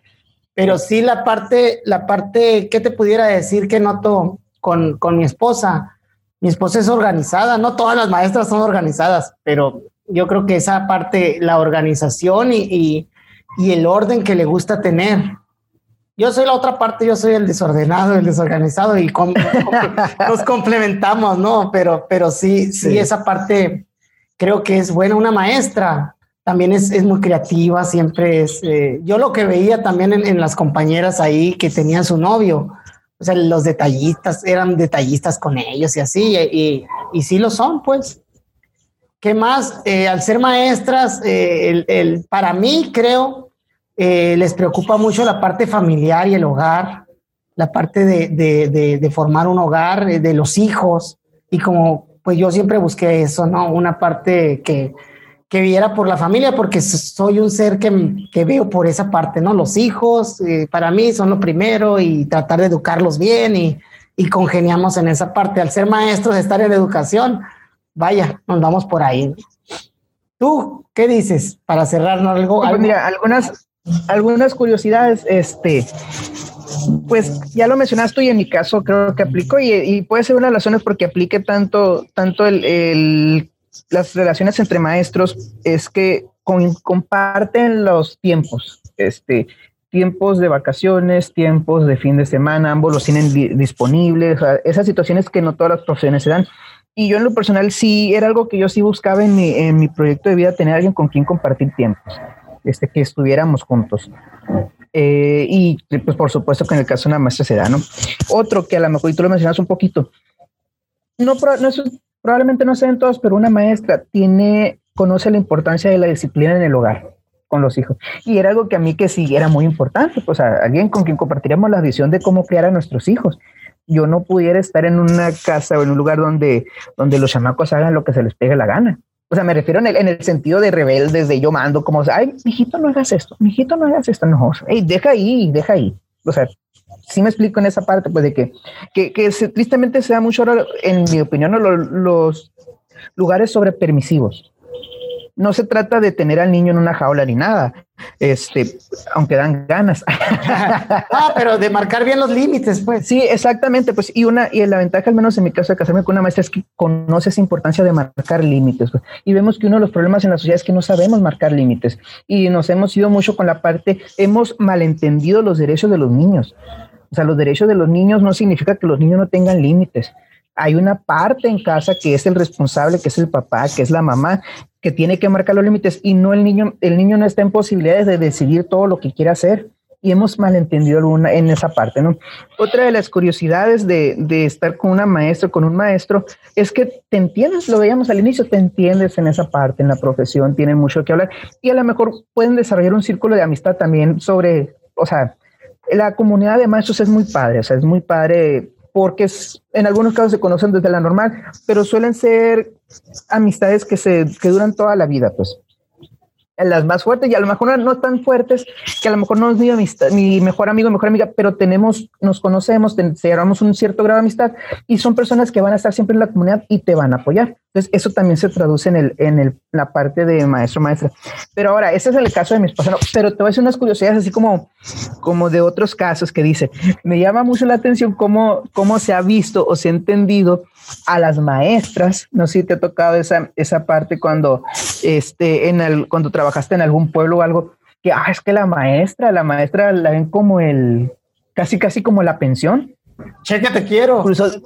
pero sí la parte, la parte, ¿qué te pudiera decir que noto con, con mi esposa? Mi esposa es organizada, no todas las maestras son organizadas, pero yo creo que esa parte, la organización y, y, y el orden que le gusta tener, yo soy la otra parte, yo soy el desordenado, el desorganizado y nos complementamos, ¿no? Pero, pero sí, sí, esa parte creo que es buena. Una maestra también es, es muy creativa, siempre es. Eh, yo lo que veía también en, en, las compañeras ahí que tenían su novio, o sea, los detallistas eran detallistas con ellos y así, y, y, y sí lo son, pues. ¿Qué más? Eh, al ser maestras, eh, el, el, para mí creo eh, les preocupa mucho la parte familiar y el hogar, la parte de, de, de, de, formar un hogar, eh, de los hijos. Y como pues yo siempre busqué eso, ¿no? Una parte que, que viera por la familia, porque soy un ser que, que veo por esa parte, ¿no? Los hijos, eh, para mí son lo primero y tratar de educarlos bien y, y congeniamos en esa parte. Al ser maestros, estar en educación, vaya, nos vamos por ahí. ¿Tú qué dices para cerrar algo? Pues mira, algunas, algunas curiosidades, este, pues ya lo mencionaste y en mi caso creo que aplico y, y puede ser una de las razones porque aplique tanto, tanto el, el, las relaciones entre maestros es que comparten los tiempos, este, tiempos de vacaciones, tiempos de fin de semana, ambos los tienen di disponibles, esas situaciones que no todas las profesiones se dan. Y yo en lo personal sí, era algo que yo sí buscaba en mi, proyecto de vida, tener alguien con quien compartir tiempos este, que estuviéramos juntos. Eh, y pues por supuesto que en el caso de una maestra se da, ¿no? Otro que a lo mejor y tú lo mencionas un poquito, no, no probablemente no sean todos, pero una maestra tiene, conoce la importancia de la disciplina en el hogar con los hijos. Y era algo que a mí que sí era muy importante, pues a alguien con quien compartiríamos la visión de cómo criar a nuestros hijos. Yo no pudiera estar en una casa o en un lugar donde, donde los chamacos hagan lo que se les pegue la gana. O sea, me refiero en el, en el sentido de rebeldes, de yo mando, como, ay, mijito, no hagas esto, mijito, no hagas esto, no, hey, deja ahí, deja ahí. O sea, sí me explico en esa parte, pues de que, que, que se, tristemente se da mucho, en mi opinión, los, los lugares sobre permisivos no se trata de tener al niño en una jaula ni nada, este, aunque dan ganas. ah, pero de marcar bien los límites, pues. Sí, exactamente, pues, y una, y la ventaja, al menos en mi caso de casarme con una maestra, es que conoce esa importancia de marcar límites, pues. y vemos que uno de los problemas en la sociedad es que no sabemos marcar límites, y nos hemos ido mucho con la parte, hemos malentendido los derechos de los niños. O sea, los derechos de los niños no significa que los niños no tengan límites hay una parte en casa que es el responsable, que es el papá, que es la mamá, que tiene que marcar los límites y no el niño, el niño no está en posibilidades de decidir todo lo que quiere hacer. Y hemos malentendido alguna en esa parte, ¿no? Otra de las curiosidades de, de estar con una maestra, con un maestro, es que te entiendes, lo veíamos al inicio, te entiendes en esa parte, en la profesión, tienen mucho que hablar y a lo mejor pueden desarrollar un círculo de amistad también sobre, o sea, la comunidad de maestros es muy padre, o sea, es muy padre porque en algunos casos se conocen desde la normal, pero suelen ser amistades que, se, que duran toda la vida, pues las más fuertes y a lo mejor no tan fuertes que a lo mejor no es mi, amistad, mi mejor amigo, mejor amiga, pero tenemos, nos conocemos, llevamos un cierto grado de amistad y son personas que van a estar siempre en la comunidad y te van a apoyar. Entonces, eso también se traduce en, el, en el, la parte de maestro, maestra. Pero ahora, ese es el caso de mi esposa, no, pero te voy a decir unas curiosidades así como, como de otros casos que dice, me llama mucho la atención cómo, cómo se ha visto o se ha entendido a las maestras, no sé si te ha tocado esa, esa parte cuando, este, en el, cuando trabajaste en algún pueblo o algo, que ah, es que la maestra, la maestra la ven como el, casi, casi como la pensión. Cheque, te quiero. Curioso,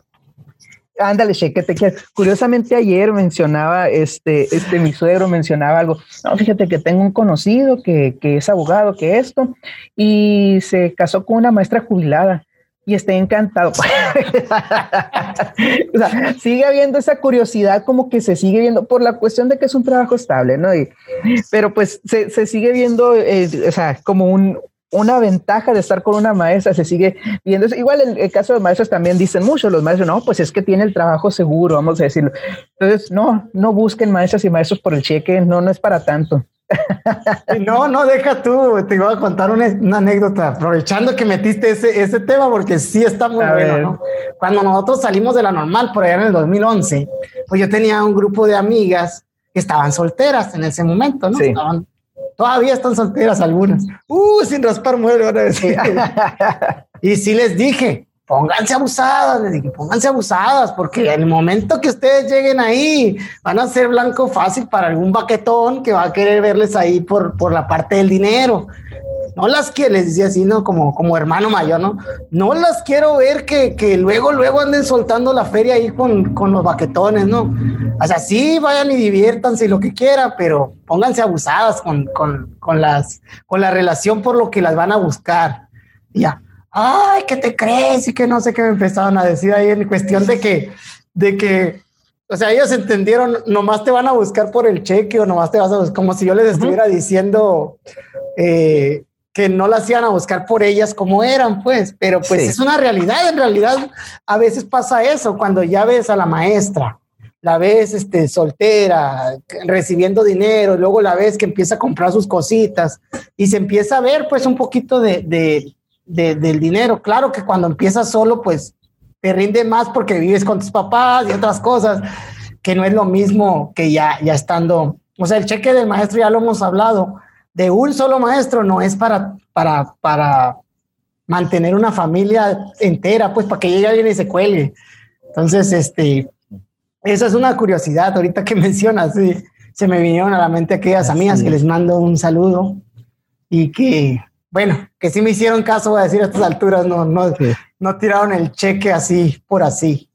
ándale, cheque, te quiero. Curiosamente ayer mencionaba, este, este, mi suegro mencionaba algo, no, fíjate que tengo un conocido que, que es abogado, que esto, y se casó con una maestra jubilada y esté encantado. o sea, sigue habiendo esa curiosidad como que se sigue viendo por la cuestión de que es un trabajo estable, ¿no? Y, pero pues se, se sigue viendo, eh, o sea, como un, una ventaja de estar con una maestra, se sigue viendo. Igual en el caso de maestros también dicen mucho, los maestros, no, pues es que tiene el trabajo seguro, vamos a decirlo. Entonces, no, no busquen maestras y maestros por el cheque, no, no es para tanto. no, no, deja tú, te voy a contar una, anécdota, aprovechando que metiste ese, ese tema, porque sí está muy bueno, ¿no? Cuando nosotros salimos de la normal por allá en el 2011, pues yo tenía un grupo de amigas que estaban solteras en ese momento, ¿no? Estaban, todavía están solteras algunas. Uh, sin raspar muere, van a decir. y sí les dije, pónganse abusadas, les dije, pónganse abusadas, porque en el momento que ustedes lleguen ahí, van a ser blanco fácil para algún baquetón que va a querer verles ahí por, por la parte del dinero. No las quiero, les decía así, ¿no? Como, como hermano mayor, ¿no? No las quiero ver que, que luego, luego anden soltando la feria ahí con, con los baquetones, ¿no? O sea, sí, vayan y diviértanse lo que quieran, pero pónganse abusadas con, con, con, las, con la relación por lo que las van a buscar. Ya ay, ¿qué te crees? Y que no sé qué me empezaron a decir ahí en cuestión de que, de que, o sea, ellos entendieron, nomás te van a buscar por el cheque o nomás te vas a buscar, como si yo les estuviera diciendo eh, que no las iban a buscar por ellas como eran, pues, pero pues es una realidad, en realidad a veces pasa eso, cuando ya ves a la maestra, la ves este, soltera, recibiendo dinero, y luego la ves que empieza a comprar sus cositas y se empieza a ver pues un poquito de, del dinero. Claro que cuando empiezas solo, pues te rinde más porque vives con tus papás y otras cosas, que no es lo mismo que ya, ya estando. O sea, el cheque del maestro ya lo hemos hablado. De un solo maestro no es para, para, para mantener una familia entera, pues para que llegue alguien y se cuelgue. Entonces, este, esa es una curiosidad ahorita que mencionas. se me vinieron a la mente aquellas amigas que les mando un saludo y que bueno, que sí me hicieron caso, voy a decir a estas alturas, no, no, no tiraron el cheque así por así.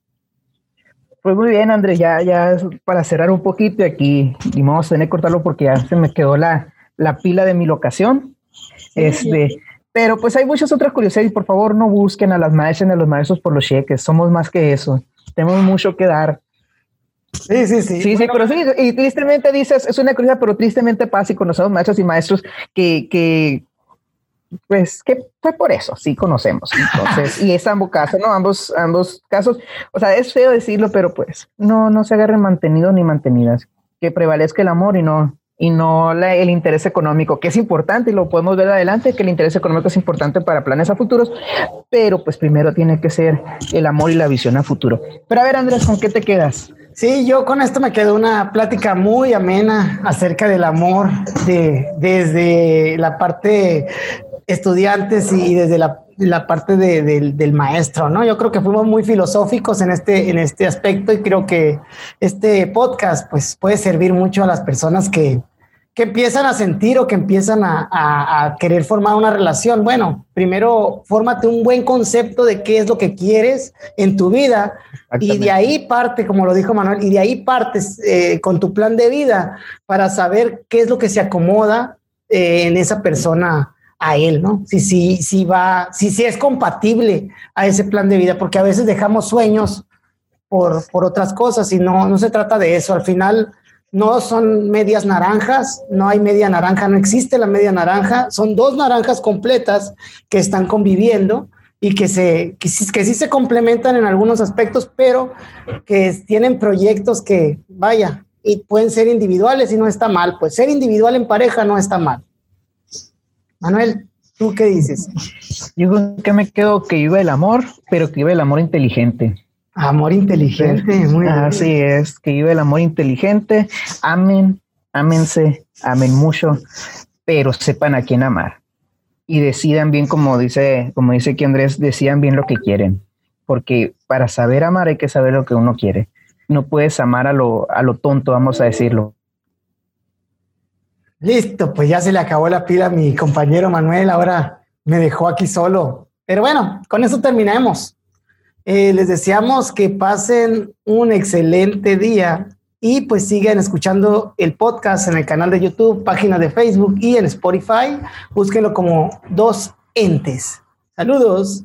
Pues muy bien, Andrés, ya, ya para cerrar un poquito aquí, y vamos a tener que cortarlo porque ya se me quedó la, la pila de mi locación. Este, pero pues hay muchas otras curiosidades y por favor no busquen a las maestras ni a los maestros por los cheques, somos más que eso, tenemos mucho que dar. Sí, sí, sí. Sí, sí, pero sí, y tristemente dices, es una curiosidad, pero tristemente pasa y conocemos maestros y maestros que, que pues que fue por eso, sí conocemos. Entonces, y es ambos casos, ¿no? Ambos, ambos casos, o sea, es feo decirlo, pero pues no, no se agarren mantenidos ni mantenidas, que prevalezca el amor y no, y no el interés económico, que es importante y lo podemos ver adelante, que el interés económico es importante para planes a futuros, pero pues primero tiene que ser el amor y la visión a futuro. Pero a ver, Andrés, ¿con qué te quedas? Sí, yo con esto me quedo una plática muy amena acerca del amor, de, desde la parte estudiantes y desde la, la parte de, del maestro, ¿no? Yo creo que fuimos muy filosóficos en este, en este aspecto y creo que este podcast pues puede servir mucho a las personas que, que empiezan a sentir o que empiezan a, a, querer formar una relación. Bueno, primero fórmate un buen concepto de qué es lo que quieres en tu vida y de ahí parte, como lo dijo Manuel, y de ahí partes eh, con tu plan de vida para saber qué es lo que se acomoda eh, en esa persona a él, ¿no? Si, si, si va, si, si es compatible a ese plan de vida, porque a veces dejamos sueños por, por otras cosas y no, no se trata de eso. Al final no son medias naranjas, no hay media naranja, no existe la media naranja, son dos naranjas completas que están conviviendo y que, se, que, sí, que sí se complementan en algunos aspectos, pero que tienen proyectos que, vaya, y pueden ser individuales y no está mal, pues ser individual en pareja no está mal. Manuel, ¿tú qué dices? Yo que me quedo que vive el amor, pero que vive el amor inteligente. Amor inteligente, muy Así es, que vive el amor inteligente. Amen, ámense, amen mucho, pero sepan a quién amar. Y decidan bien, como dice, como dice aquí Andrés, decidan bien lo que quieren. Porque para saber amar hay que saber lo que uno quiere. No puedes amar a lo, a lo tonto, vamos a decirlo. Listo, pues ya se le acabó la pila a mi compañero Manuel, ahora me dejó aquí solo. Pero bueno, con eso terminamos. Eh, les deseamos que pasen un excelente día y pues sigan escuchando el podcast en el canal de YouTube, página de Facebook y en Spotify. Búsquenlo como dos entes. Saludos.